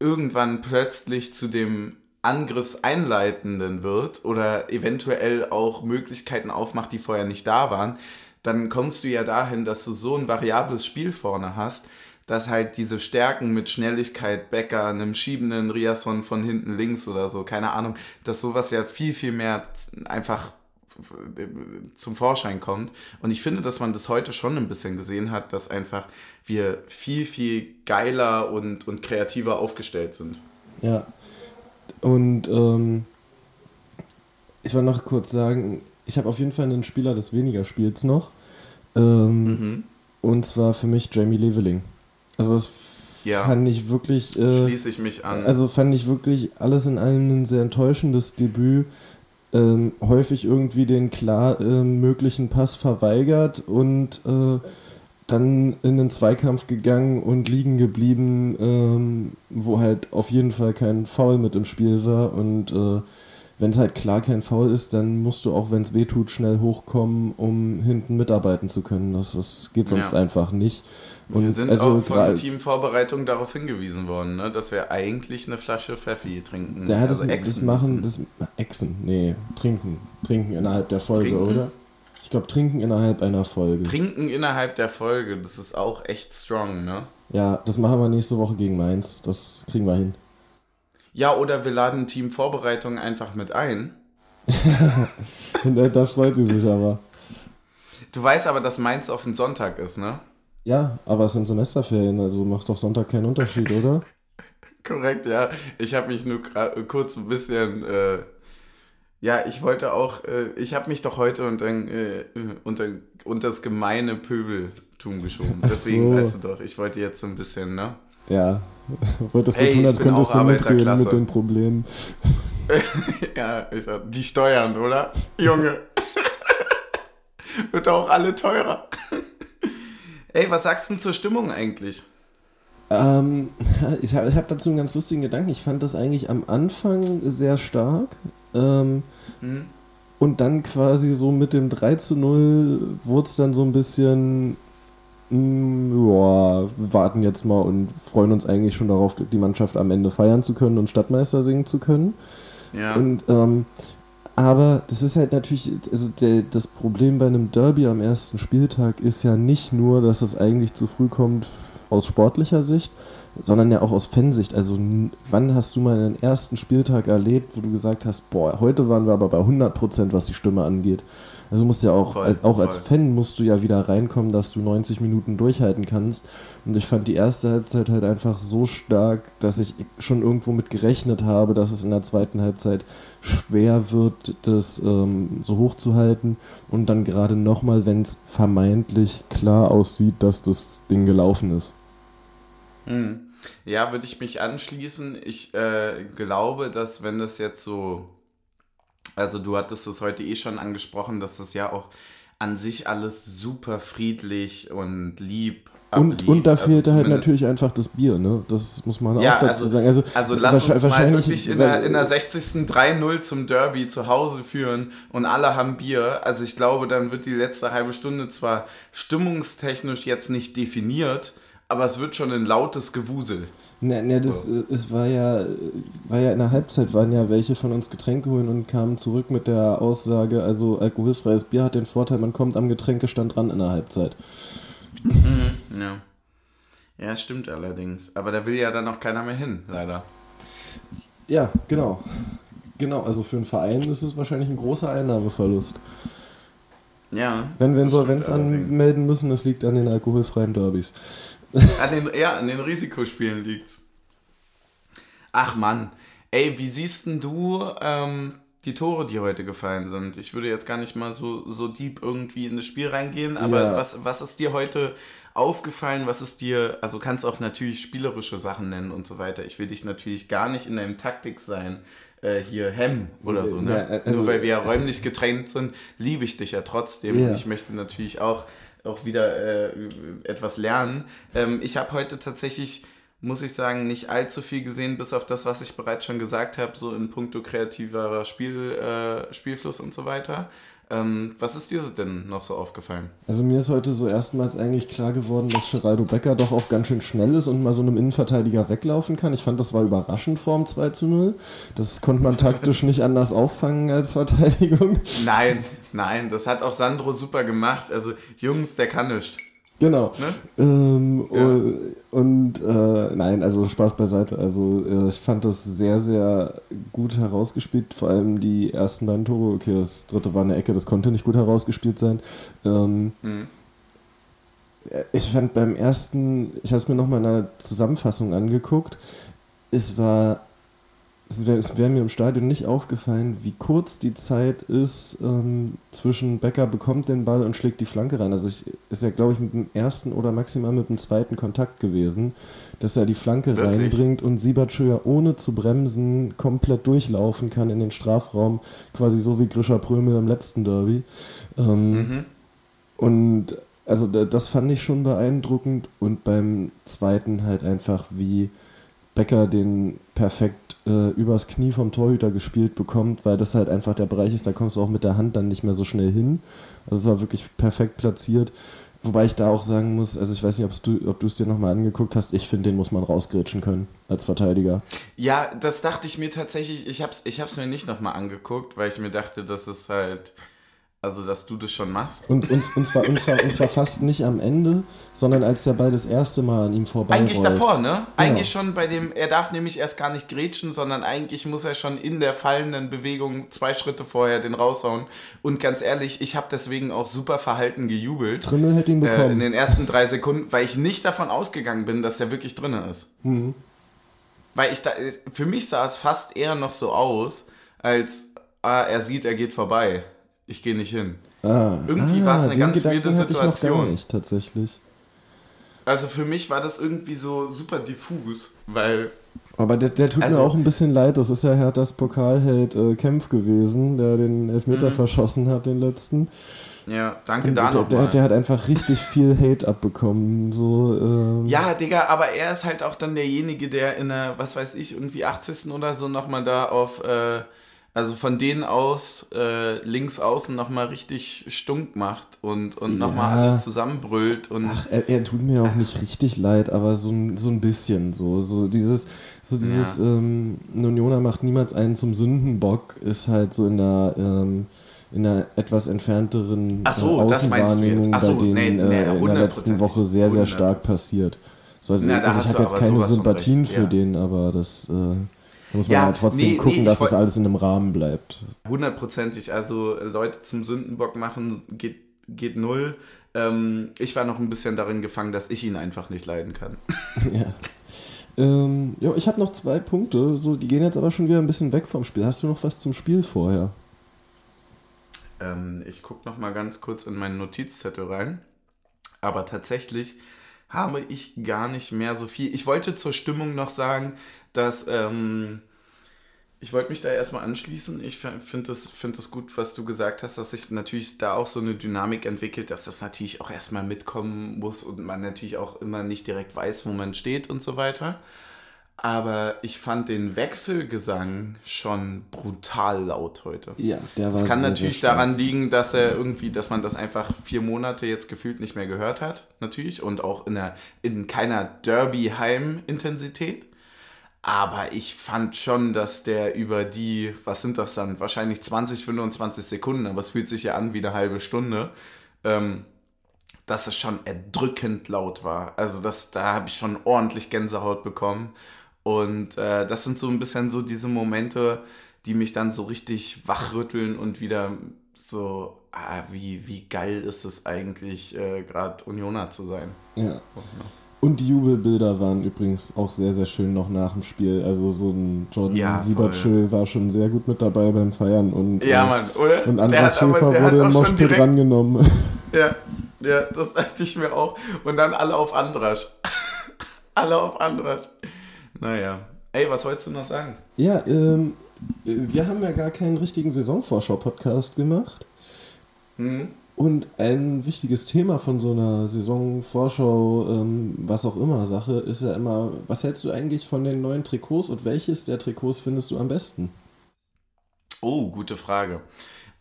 irgendwann plötzlich zu dem Angriffseinleitenden wird oder eventuell auch Möglichkeiten aufmacht, die vorher nicht da waren, dann kommst du ja dahin, dass du so ein variables Spiel vorne hast, dass halt diese Stärken mit Schnelligkeit, Becker, einem schiebenden Riasson von hinten links oder so, keine Ahnung, dass sowas ja viel, viel mehr einfach zum Vorschein kommt. Und ich finde, dass man das heute schon ein bisschen gesehen hat, dass einfach wir viel, viel geiler und, und kreativer aufgestellt sind. Ja. Und ähm, ich wollte noch kurz sagen, ich habe auf jeden Fall einen Spieler des weniger Spiels noch. Ähm, Mhm. Und zwar für mich Jamie Leveling. Also das Ja. fand ich wirklich. Äh, Schließe ich mich an. also fand ich wirklich alles in allem ein sehr enttäuschendes Debüt. Ähm, häufig irgendwie den klar ähm, möglichen Pass verweigert und äh, dann in den Zweikampf gegangen und liegen geblieben, ähm, wo halt auf jeden Fall kein Foul mit im Spiel war. Und äh, wenn es halt klar kein Foul ist, dann musst du auch, wenn es weh tut, schnell hochkommen, um hinten mitarbeiten zu können. Das, das geht sonst Ja. einfach nicht. Und wir sind also auch von gra- Teamvorbereitung darauf hingewiesen worden, ne? dass wir eigentlich eine Flasche Pfeffi trinken. Ja, das, also das Echsen machen, das Echsen, nee, trinken, trinken innerhalb der Folge, Trinken? oder? Ich glaube, trinken innerhalb einer Folge. Trinken innerhalb der Folge, das ist auch echt strong, ne? ja, das machen wir nächste Woche gegen Mainz. Das kriegen wir hin. Ja, oder wir laden Teamvorbereitung einfach mit ein. Und da, da freut sie sich aber. Du weißt aber, dass Mainz auf den Sonntag ist, ne? Ja, aber es sind Semesterferien, also macht doch Sonntag keinen Unterschied, oder? Korrekt, ja. Ich habe mich nur kurz ein bisschen. Äh, ja, ich wollte auch. Äh, ich habe mich doch heute unter, äh, unter, unter das gemeine Pöbeltum geschoben. Deswegen so. weißt du doch, ich wollte jetzt so ein bisschen, ne? Ja. Wolltest du Hey, tun, als könntest du mitreden mit den Problemen. ja, ich, die Steuern, oder? Junge. Wird auch alle teurer. Ey, was sagst du denn zur Stimmung eigentlich? Ähm, ich habe hab dazu einen ganz lustigen Gedanken. Ich fand das eigentlich am Anfang sehr stark. Ähm, Hm? Und dann quasi so mit dem 3 zu 0 wurde es dann so ein bisschen, mh, mm, warten jetzt mal und freuen uns eigentlich schon darauf, die Mannschaft am Ende feiern zu können und Stadtmeister singen zu können. Ja. Und ähm, aber das ist halt natürlich, also der, das Problem bei einem Derby am ersten Spieltag ist ja nicht nur, dass es eigentlich zu früh kommt aus sportlicher Sicht, sondern ja auch aus Fansicht. Also wann hast du mal einen ersten Spieltag erlebt, wo du gesagt hast, boah, heute waren wir aber bei 100%, was die Stimme angeht. Also musst ja auch, voll, als, auch voll. als Fan musst du ja wieder reinkommen, dass du 90 Minuten durchhalten kannst. Und ich fand die erste Halbzeit halt einfach so stark, dass ich schon irgendwo mit gerechnet habe, dass es in der zweiten Halbzeit schwer wird, das ähm, so hoch zu halten. Und dann gerade nochmal, wenn es vermeintlich klar aussieht, dass das Ding gelaufen ist. Mhm. Ja, würde ich mich anschließen. Ich äh, glaube, dass wenn das jetzt so, also du hattest es heute eh schon angesprochen, dass das ja auch an sich alles super friedlich und lieb und, und da also fehlte halt natürlich einfach das Bier, ne? Das muss man ja, auch dazu also, sagen. Also, also lass uns mal wirklich in der, in der 60. 3-0 zum Derby zu Hause führen und alle haben Bier. Also ich glaube, dann wird die letzte halbe Stunde zwar stimmungstechnisch jetzt nicht definiert, aber es wird schon ein lautes Gewusel. Ne, ne, das, so. es war ja, war ja in der Halbzeit waren ja welche von uns Getränke holen und kamen zurück mit der Aussage, also alkoholfreies Bier hat den Vorteil, man kommt am Getränkestand ran in der Halbzeit. Mhm, ja. Ja, stimmt allerdings. Aber da will ja dann auch keiner mehr hin, leider. Ja, genau. Genau, also für einen Verein ist es wahrscheinlich ein großer Einnahmeverlust. Ja. Wenn wir Insolvenz anmelden müssen, es liegt an den alkoholfreien Derbys. An den, ja, an den Risikospielen liegt's. Ach Mann. Ey, wie siehst denn du ähm, die Tore, die heute gefallen sind? Ich würde jetzt gar nicht mal so, so deep irgendwie in das Spiel reingehen, aber ja. was, was ist dir heute aufgefallen? Was ist dir, also kannst auch natürlich spielerische Sachen nennen und so weiter. Ich will dich natürlich gar nicht in deinem Taktik sein, äh, hier hemmen oder so. Ne? Ja, also, Nur weil wir ja räumlich getrennt sind, liebe ich dich ja trotzdem. Ja. Und ich möchte natürlich auch auch wieder äh, etwas lernen. Ähm, ich habe heute tatsächlich, muss ich sagen, nicht allzu viel gesehen, bis auf das, was ich bereits schon gesagt habe, so in puncto kreativer Spiel, äh, Spielfluss und so weiter. Ähm, was ist dir denn noch so aufgefallen? Also mir ist heute so erstmals eigentlich klar geworden, dass Geraldo Becker doch auch ganz schön schnell ist und mal so einem Innenverteidiger weglaufen kann. Ich fand, das war überraschend vorm 2 zu 0. Das konnte man taktisch nicht anders auffangen als Verteidigung. Nein, nein, das hat auch Sandro super gemacht. Also Jungs, der kann nichts. Genau. Ne? Ähm, ja. Und, äh, nein, also Spaß beiseite. Also äh, ich fand das sehr, sehr gut herausgespielt. Vor allem die ersten beiden Tore. Okay, das dritte war eine Ecke, das konnte nicht gut herausgespielt sein. Ähm, mhm. Ich fand beim ersten, ich habe es mir nochmal in einer Zusammenfassung angeguckt, es war es wäre wär mir im Stadion nicht aufgefallen, wie kurz die Zeit ist ähm, zwischen Becker bekommt den Ball und schlägt die Flanke rein. Also ich, ist ja, glaube ich, mit dem ersten oder maximal mit dem zweiten Kontakt gewesen, dass er die Flanke Wirklich? reinbringt und Siebertschö ja ohne zu bremsen komplett durchlaufen kann in den Strafraum, quasi so wie Grisha Prömel im letzten Derby. Ähm, mhm. Und also das fand ich schon beeindruckend und beim zweiten halt einfach, wie Becker den perfekt äh, übers Knie vom Torhüter gespielt bekommt, weil das halt einfach der Bereich ist, da kommst du auch mit der Hand dann nicht mehr so schnell hin. Also es war wirklich perfekt platziert. Wobei ich da auch sagen muss, also ich weiß nicht, du, ob du es dir nochmal angeguckt hast, ich finde, den muss man rausgrätschen können als Verteidiger. Ja, das dachte ich mir tatsächlich, ich habe es ich mir nicht nochmal angeguckt, weil ich mir dachte, das ist halt also, dass du das schon machst? Und, und, und, zwar, und, zwar, und zwar fast nicht am Ende, sondern als der Ball das erste Mal an ihm vorbei Eigentlich rollt. davor, ne? Genau. Eigentlich schon bei dem, er darf nämlich erst gar nicht grätschen, sondern eigentlich muss er schon in der fallenden Bewegung zwei Schritte vorher den raushauen. Und ganz ehrlich, ich habe deswegen auch super verhalten gejubelt. Trimmel hätte ihn bekommen. Äh, in den ersten drei Sekunden, weil ich nicht davon ausgegangen bin, dass er wirklich drin ist. Mhm. Weil ich da, für mich sah es fast eher noch so aus, als ah, er sieht, er geht vorbei ich gehe nicht hin. Ah, irgendwie ah, war es eine ganz Gedanken weirde Situation. Ich noch gar nicht, tatsächlich. Also für mich war das irgendwie so super diffus, weil. Aber der, der tut also, mir auch ein bisschen leid. Das ist ja Herthas Pokalheld äh, Kempf gewesen, der den Elfmeter mhm. verschossen hat, den letzten. Ja, danke da der, der, der, hat einfach richtig viel Hate abbekommen. So, ähm. Ja, Digga, aber er ist halt auch dann derjenige, der in der, was weiß ich, irgendwie 80. oder so nochmal da auf. Äh, Also von denen aus äh, links außen nochmal richtig stunk macht und, und ja. nochmal alle zusammenbrüllt. Und Ach, er, er, tut mir auch nicht richtig leid, aber so, so ein bisschen. So, so dieses, so dieses ja. ähm, Noniona macht niemals einen zum Sündenbock, ist halt so in der, ähm, in einer etwas entfernteren Ach so, äh, Außenwahrnehmung bei so, denen nee, nee, äh, in der letzten Woche sehr, sehr stark passiert. So, also, Na, also ich habe jetzt keine Sympathien für ja. den, aber das... Äh, da muss man ja, halt trotzdem nee, gucken, nee, dass das alles in einem Rahmen bleibt. Hundertprozentig. Also Leute zum Sündenbock machen geht, geht null. Ähm, ich war noch ein bisschen darin gefangen, dass ich ihn einfach nicht leiden kann. ja. Ähm, ja, ich habe noch zwei Punkte. So, die gehen jetzt aber schon wieder ein bisschen weg vom Spiel. Hast du noch was zum Spiel vorher? Ähm, ich gucke noch mal ganz kurz in meinen Notizzettel rein. Aber tatsächlich habe ich gar nicht mehr so viel. Ich wollte zur Stimmung noch sagen, dass ähm, ich wollte mich da erstmal anschließen. Ich finde das, find das gut, was du gesagt hast, dass sich natürlich da auch so eine Dynamik entwickelt, dass das natürlich auch erstmal mitkommen muss und man natürlich auch immer nicht direkt weiß, wo man steht und so weiter. Aber ich fand den Wechselgesang schon brutal laut heute. Ja, der war Das kann sehr, natürlich sehr daran liegen, dass er irgendwie, dass man das einfach vier Monate jetzt gefühlt nicht mehr gehört hat, natürlich. Und auch in, einer, in keiner Derby-Heim-Intensität. Aber ich fand schon, dass der über die, was sind das dann? Wahrscheinlich 20, 25 Sekunden, aber es fühlt sich ja an wie eine halbe Stunde. Ähm, dass es schon erdrückend laut war. Also das, da habe ich schon ordentlich Gänsehaut bekommen. Und äh, das sind so ein bisschen so diese Momente, die mich dann so richtig wachrütteln und wieder so, ah, wie, wie geil ist es eigentlich, äh, gerade Unioner zu sein. Ja. Ja. Und die Jubelbilder waren übrigens auch sehr, sehr schön noch nach dem Spiel. Also so ein Jordan ja, Siebertschö war schon sehr gut mit dabei beim Feiern. Und, ja, äh, Mann, oder? Und Andras Schäfer wurde im Moschpit rangenommen. Ja, ja, das dachte ich mir auch. Und dann alle auf Andrasch. alle auf Andrasch. Naja. Ey, was wolltest du noch sagen? Ja, ähm, wir haben ja gar keinen richtigen Saisonvorschau-Podcast gemacht. Mhm. Und ein wichtiges Thema von so einer Saisonvorschau, ähm, was auch immer Sache, ist ja immer, was hältst du eigentlich von den neuen Trikots und welches der Trikots findest du am besten? Oh, gute Frage.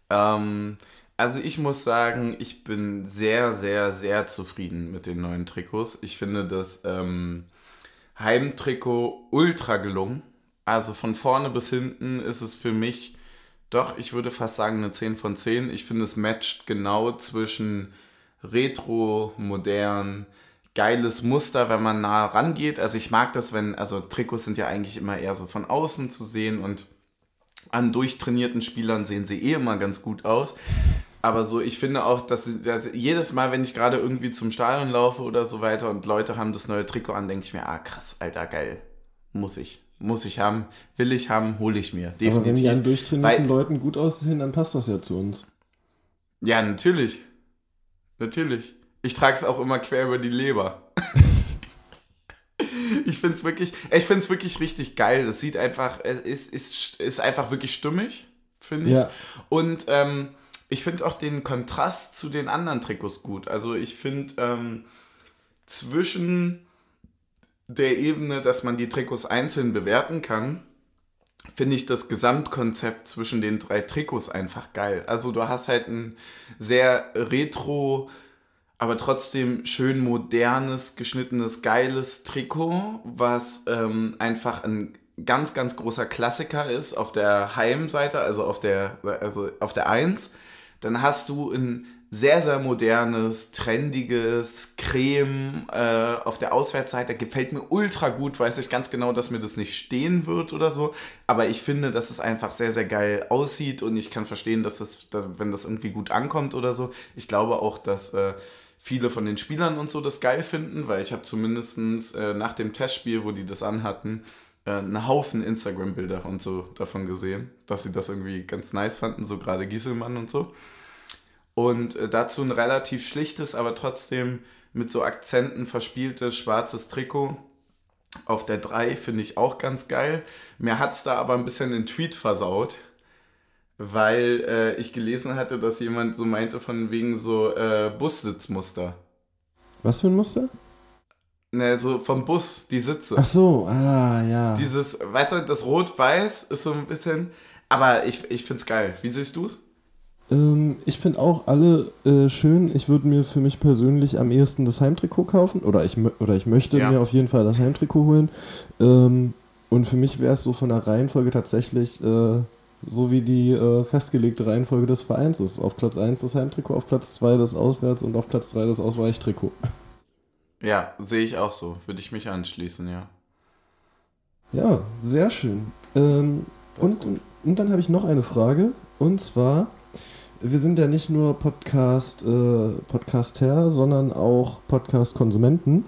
Ähm, also ich muss sagen, ich bin sehr, sehr, sehr zufrieden mit den neuen Trikots. Ich finde, dass ähm, Heimtrikot ultra gelungen. Also von vorne bis hinten ist es für mich doch, ich würde fast sagen eine 10 von 10. Ich finde, es matcht genau zwischen Retro, modern, geiles Muster, wenn man nah rangeht. Also ich mag das, wenn, also Trikots sind ja eigentlich immer eher so von außen zu sehen und an durchtrainierten Spielern sehen sie eh immer ganz gut aus. Aber so, ich finde auch, dass, dass jedes Mal, wenn ich gerade irgendwie zum Stadion laufe oder so weiter und Leute haben das neue Trikot an, denke ich mir, ah krass, Alter, geil. Muss ich. Muss ich haben, will ich haben, hole ich mir. Definitiv. Aber wenn die an durchtrainierten Weil, Leuten gut aussehen, dann passt das ja zu uns. Ja, natürlich. Natürlich. Ich trage es auch immer quer über die Leber. ich finde es wirklich, ich finde es wirklich richtig geil. Es sieht einfach, es ist, ist, ist einfach wirklich stimmig, finde ich. Ja. Und ähm, ich finde auch den Kontrast zu den anderen Trikots gut. Also ich finde ähm, zwischen der Ebene, dass man die Trikots einzeln bewerten kann, finde ich das Gesamtkonzept zwischen den drei Trikots einfach geil. Also du hast halt ein sehr retro, aber trotzdem schön modernes, geschnittenes, geiles Trikot, was ähm, einfach ein ganz, ganz großer Klassiker ist auf der Heimseite, also auf der, also auf der 1 dann hast du ein sehr, sehr modernes, trendiges Creme äh, auf der Auswärtsseite. Gefällt mir ultra gut, weiß ich ganz genau, dass mir das nicht stehen wird oder so. Aber ich finde, dass es einfach sehr, sehr geil aussieht und ich kann verstehen, dass es, wenn das irgendwie gut ankommt oder so. Ich glaube auch, dass äh, viele von den Spielern und so das geil finden, weil ich habe zumindest äh, nach dem Testspiel, wo die das anhatten, einen Haufen Instagram-Bilder und so davon gesehen, dass sie das irgendwie ganz nice fanden, so gerade Gieselmann und so. Und äh, dazu ein relativ schlichtes, aber trotzdem mit so Akzenten verspieltes schwarzes Trikot. Auf der 3 finde ich auch ganz geil. Mir hat es da aber ein bisschen den Tweet versaut, weil äh, ich gelesen hatte, dass jemand so meinte von wegen so äh, Bussitzmuster. Was für ein Muster? Ne, so vom Bus, die Sitze. Ach so, ah, ja. Dieses, weißt du, das Rot-Weiß ist so ein bisschen, Aber ich, ich finde es geil. Wie siehst du es? Ähm, ich finde auch alle äh, schön. Ich würde mir für mich persönlich am ehesten das Heimtrikot kaufen. Oder ich, oder ich möchte ja. mir auf jeden Fall das Heimtrikot holen. Ähm, und für mich wäre es so von der Reihenfolge tatsächlich äh, so wie die äh, festgelegte Reihenfolge des Vereins ist. Auf Platz 1 das Heimtrikot, auf Platz 2 das Auswärts und auf Platz 3 das Ausweichtrikot. Ja, sehe ich auch so. Würde ich mich anschließen, ja. Ja, sehr schön. Ähm, und, und dann habe ich noch eine Frage. Und zwar, wir sind ja nicht nur Podcast, äh, Podcaster, sondern auch Podcast-Konsumenten.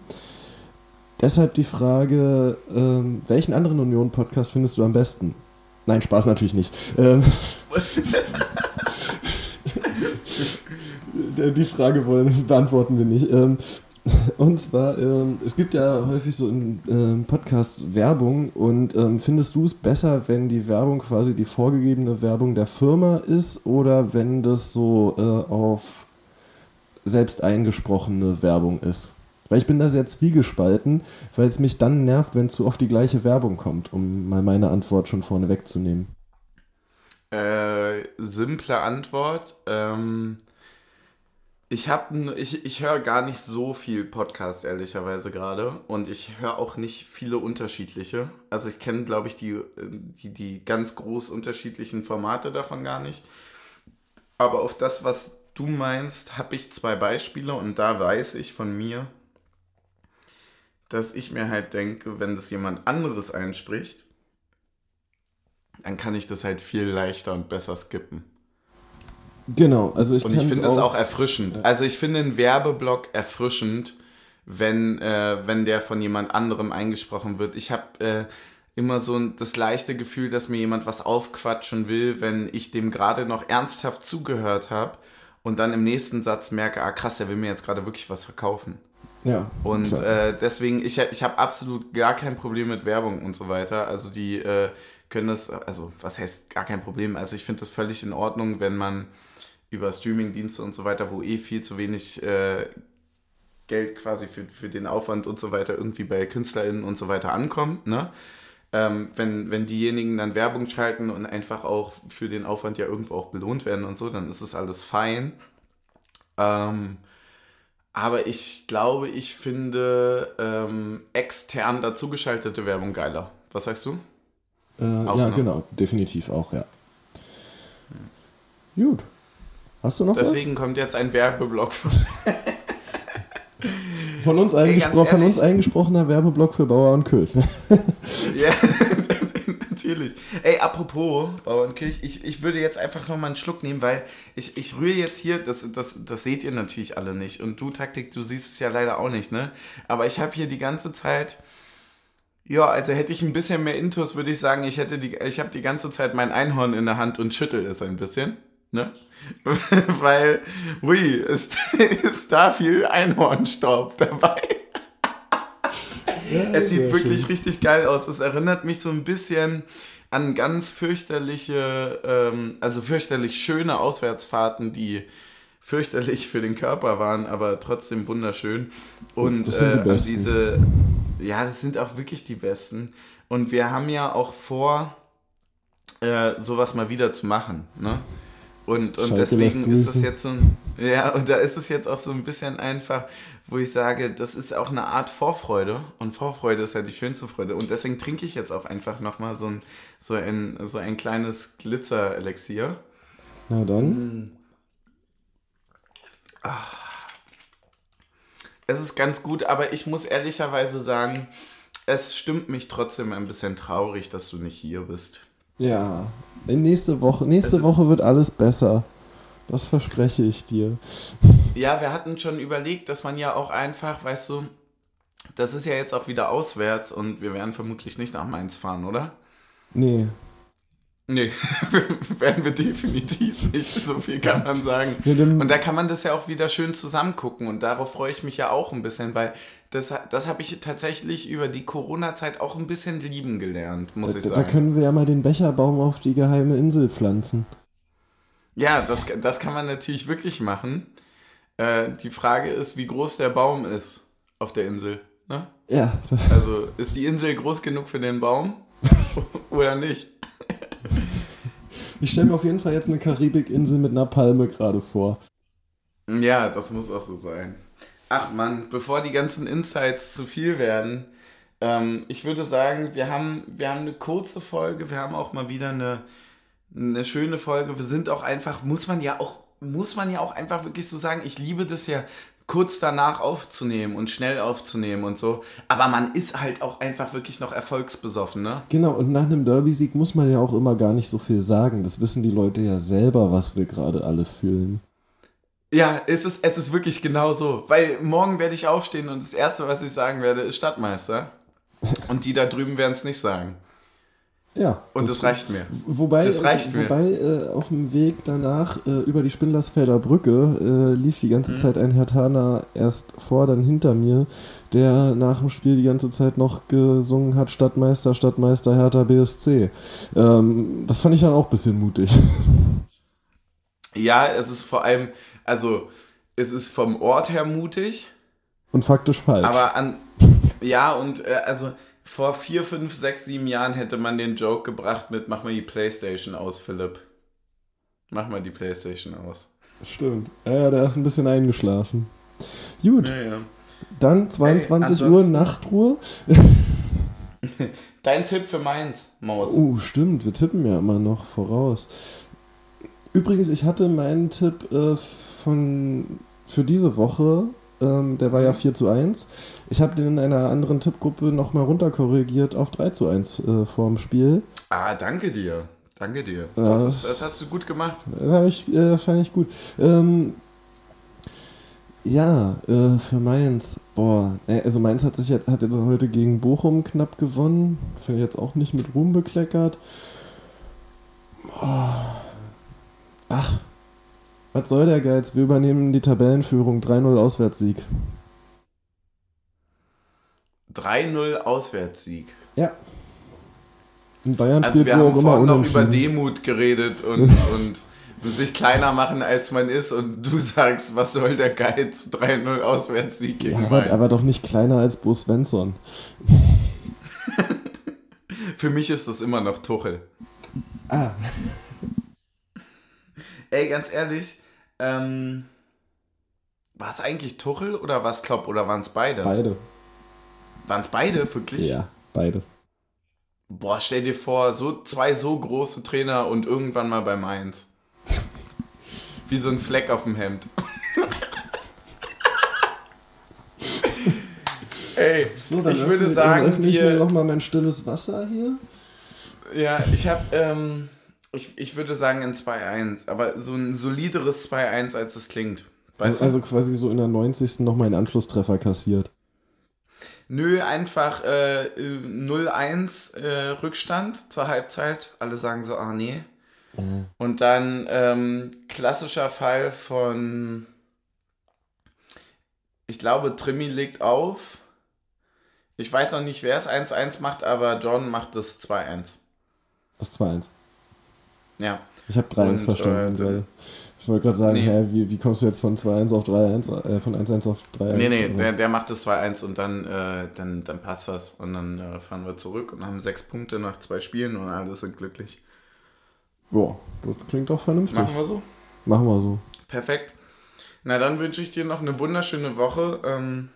Deshalb die Frage, ähm, welchen anderen Union-Podcast findest du am besten? Nein, Spaß natürlich nicht. Ähm, die Frage wollen, beantworten wir nicht. Ähm, und zwar, ähm, es gibt ja häufig so in ähm, Podcasts Werbung und ähm, findest du es besser, wenn die Werbung quasi die vorgegebene Werbung der Firma ist oder wenn das so äh, auf selbst eingesprochene Werbung ist? Weil ich bin da sehr zwiegespalten, weil es mich dann nervt, wenn zu oft die gleiche Werbung kommt, um mal meine Antwort schon vorne wegzunehmen. Äh, simple Antwort. Ähm, ich habe, ich, ich höre gar nicht so viel Podcast ehrlicherweise gerade und ich höre auch nicht viele unterschiedliche. Also ich kenne, glaube ich, die, die, die ganz groß unterschiedlichen Formate davon gar nicht. Aber auf das, was du meinst, habe ich zwei Beispiele und da weiß ich von mir, dass ich mir halt denke, wenn das jemand anderes einspricht, dann kann ich das halt viel leichter und besser skippen. Genau, also ich Und ich finde es auch erfrischend. Ja. Also ich finde einen Werbeblock erfrischend, wenn, äh, wenn der von jemand anderem eingesprochen wird. Ich habe äh, immer so das leichte Gefühl, dass mir jemand was aufquatschen will, wenn ich dem gerade noch ernsthaft zugehört habe und dann im nächsten Satz merke, ah krass, er will mir jetzt gerade wirklich was verkaufen. Ja. Und äh, deswegen, ich, ich habe absolut gar kein Problem mit Werbung und so weiter. Also die äh, können das, also was heißt gar kein Problem? Also ich finde das völlig in Ordnung, wenn man über Streamingdienste und so weiter, wo eh viel zu wenig äh, Geld quasi für, für den Aufwand und so weiter irgendwie bei KünstlerInnen und so weiter ankommt, ne? Ähm, wenn, wenn diejenigen dann Werbung schalten und einfach auch für den Aufwand ja irgendwo auch belohnt werden und so, dann ist es alles fein. Ähm, aber ich glaube, ich finde ähm, extern dazugeschaltete Werbung geiler. Was sagst du? Äh, ja, ne? genau, definitiv auch, ja. Hm. Gut. Hast du noch Deswegen was? kommt jetzt ein Werbeblock von, von, uns, eingespro von uns eingesprochener Werbeblock für Bauer und Kirch. ja, natürlich. Ey, apropos Bauernkirch, ich, ich würde jetzt einfach noch mal einen Schluck nehmen, weil ich, ich rühre jetzt hier, das, das, das seht ihr natürlich alle nicht. Und du, Taktik, du siehst es ja leider auch nicht, ne? Aber ich habe hier die ganze Zeit. Ja, also hätte ich ein bisschen mehr Intus, würde ich sagen, ich hätte die, ich habe die ganze Zeit mein Einhorn in der Hand und schüttel es ein bisschen, ne? Weil, ui, ist, ist da viel Einhornstaub dabei. Ja, es sieht wirklich schön. richtig geil aus. Es erinnert mich so ein bisschen an ganz fürchterliche, ähm, also fürchterlich schöne Auswärtsfahrten, die fürchterlich für den Körper waren, aber trotzdem wunderschön. Und das sind die äh, besten. diese, ja, das sind auch wirklich die besten. Und wir haben ja auch vor, äh, sowas mal wieder zu machen. Ne? Und, und deswegen ist es jetzt so ein, ja, und da ist es jetzt auch so ein bisschen einfach, wo ich sage, das ist auch eine Art Vorfreude und Vorfreude ist ja die schönste Freude und deswegen trinke ich jetzt auch einfach nochmal so ein, so ein, so ein kleines Glitzer-Elixier. Na dann. Mm. Es ist ganz gut, aber ich muss ehrlicherweise sagen, es stimmt mich trotzdem ein bisschen traurig, dass du nicht hier bist. Ja, nächste Woche, nächste Woche wird alles besser. Das verspreche ich dir. Ja, wir hatten schon überlegt, dass man ja auch einfach, weißt du, das ist ja jetzt auch wieder auswärts und wir werden vermutlich nicht nach Mainz fahren, oder? Nee. Nee, werden wir definitiv nicht, so viel kann man sagen. und da kann man das ja auch wieder schön zusammen gucken und darauf freue ich mich ja auch ein bisschen, weil das, das habe ich tatsächlich über die Corona-Zeit auch ein bisschen lieben gelernt, muss da, ich sagen. Da können wir ja mal den Becherbaum auf die geheime Insel pflanzen. Ja, das, das kann man natürlich wirklich machen. Äh, die Frage ist, wie groß der Baum ist auf der Insel. Ne? Ja. Also ist die Insel groß genug für den Baum oder nicht? Ich stelle mir auf jeden Fall jetzt eine Karibikinsel mit einer Palme gerade vor. Ja, das muss auch so sein. Ach man, bevor die ganzen Insights zu viel werden, ähm, ich würde sagen, wir haben, wir haben eine kurze Folge, wir haben auch mal wieder eine, eine schöne Folge. Wir sind auch einfach, muss man ja auch, muss man ja auch einfach wirklich so sagen, ich liebe das ja kurz danach aufzunehmen und schnell aufzunehmen und so. Aber man ist halt auch einfach wirklich noch erfolgsbesoffen, ne? Genau, und nach einem Derby-Sieg muss man ja auch immer gar nicht so viel sagen. Das wissen die Leute ja selber, was wir gerade alle fühlen. Ja, es ist, es ist wirklich genau so. Weil morgen werde ich aufstehen und das Erste, was ich sagen werde, ist Stadtmeister. Und die da drüben werden es nicht sagen. Ja. Und das, das reicht mir. Wobei, das reicht äh, wobei äh, auf dem Weg danach äh, über die Spindlersfelder Brücke äh, lief die ganze mhm. Zeit ein Hertaner erst vor, dann hinter mir, der nach dem Spiel die ganze Zeit noch gesungen hat: Stadtmeister, Stadtmeister, Hertha BSC. Ähm, das fand ich dann auch ein bisschen mutig. Ja, es ist vor allem, also es ist vom Ort her mutig. Und faktisch falsch. Aber an, ja, und äh, also vor vier, fünf, sechs, sieben Jahren hätte man den Joke gebracht mit Mach mal die Playstation aus, Philipp. Mach mal die Playstation aus. Stimmt. Ja, der ist ein bisschen eingeschlafen. Gut. Ja, ja. Dann 22 Ey, Uhr Nachtruhe. Dein Tipp für Mainz, Maus. Oh, stimmt. Wir tippen ja immer noch voraus. Übrigens, ich hatte meinen Tipp äh, von, für diese Woche ähm, der war ja 4 zu 1. Ich habe den in einer anderen Tippgruppe nochmal runterkorrigiert auf 3 zu 1 äh, vor dem Spiel. Ah, danke dir. Danke dir. Das, ja, ist, das hast du gut gemacht. Das ich, äh, fand ich gut. Ähm, ja, äh, für Mainz, boah, äh, also Mainz hat sich jetzt, hat jetzt heute gegen Bochum knapp gewonnen. Finde jetzt auch nicht mit Ruhm bekleckert. Boah. Ach, was soll der Geiz? Wir übernehmen die Tabellenführung. 3-0 Auswärtssieg. 3-0 Auswärtssieg. Ja. In Bayern also spielt wir haben vorhin noch über Demut geredet und, und sich kleiner machen, als man ist. Und du sagst, was soll der Geiz? 3-0 Auswärtssieg gegen ja, aber, aber doch nicht kleiner als Bo Svensson. Für mich ist das immer noch Tuchel. Ah. Ey, ganz ehrlich, ähm, war es eigentlich Tuchel oder war es Klopp oder waren es beide? Beide. Waren es beide, wirklich? Ja, beide. Boah, stell dir vor, so zwei so große Trainer und irgendwann mal bei Mainz. Wie so ein Fleck auf dem Hemd. Ey, so, ich öffne, würde sagen, öffne ich mir nochmal mein stilles Wasser hier. Ja, ich habe ähm, ich, ich würde sagen ein 2-1, aber so ein solideres 2-1, als es klingt. Weißt also, also quasi so in der 90. nochmal einen Anschlusstreffer kassiert. Nö, einfach äh, 0-1 äh, Rückstand zur Halbzeit. Alle sagen so, ah nee. Mhm. Und dann ähm, klassischer Fall von, ich glaube, Trimi legt auf. Ich weiß noch nicht, wer es 1-1 macht, aber John macht das 2-1. Das 2-1. Ja. Ich habe 3-1 verstanden, äh, weil ich wollte gerade sagen, nee. hä, wie, wie kommst du jetzt von 2-1 auf 3-1, äh, von 1-1 auf 3-1? Nee, nee, der, der macht das 2-1 und dann, äh, dann, dann passt das. Und dann äh, fahren wir zurück und haben sechs Punkte nach zwei Spielen und alle sind glücklich. Boah, das klingt doch vernünftig. Machen wir so? Machen wir so. Perfekt. Na, dann wünsche ich dir noch eine wunderschöne Woche. Ähm,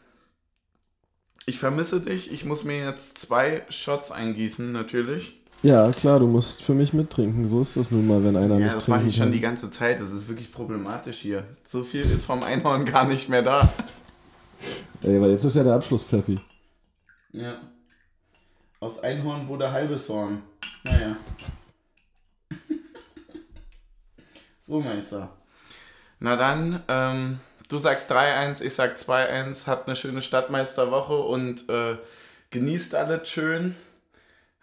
ich vermisse dich. Ich muss mir jetzt zwei Shots eingießen, natürlich. Ja, klar, du musst für mich mittrinken. So ist das nun mal, wenn einer ja, nicht das mache ich schon die ganze Zeit. Das ist wirklich problematisch hier. So viel ist vom Einhorn gar nicht mehr da. Ey, weil jetzt ist ja der Abschluss, Pfeffi. Ja. Aus Einhorn wurde halbes Horn. Naja. so, Meister. Na dann, ähm, du sagst 3-1, ich sag 2-1. Habt eine schöne Stadtmeisterwoche und äh, genießt alles schön.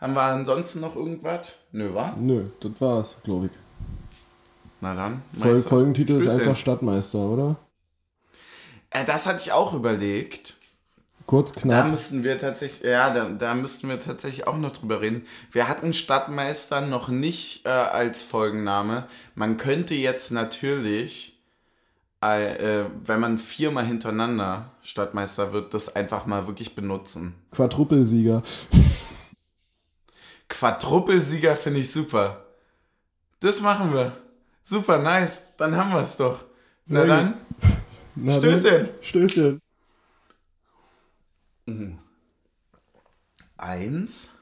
Haben wir ansonsten noch irgendwas? Nö, wa? Nö, das war's, glaube ich. Na dann. Fol Folgentitel ist einfach Stadtmeister, oder? Äh, das hatte ich auch überlegt. Kurz, knapp. Da müssten wir tatsächlich, ja, da, da müssten wir tatsächlich auch noch drüber reden. Wir hatten Stadtmeister noch nicht äh, als Folgenname. Man könnte jetzt natürlich, äh, wenn man viermal hintereinander Stadtmeister wird, das einfach mal wirklich benutzen. Quadrupelsieger. Quadruppelsieger finde ich super. Das machen wir. Super, nice. Dann haben wir es doch. Na Sehr dann, Na Stößchen. Stößchen. eins,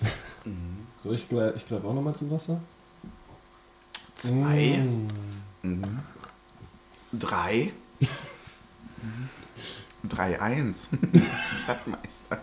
So, ich, gle- ich greife auch nochmal zum Wasser. zwei, Mm. drei. Drei, eins. Stadtmeister.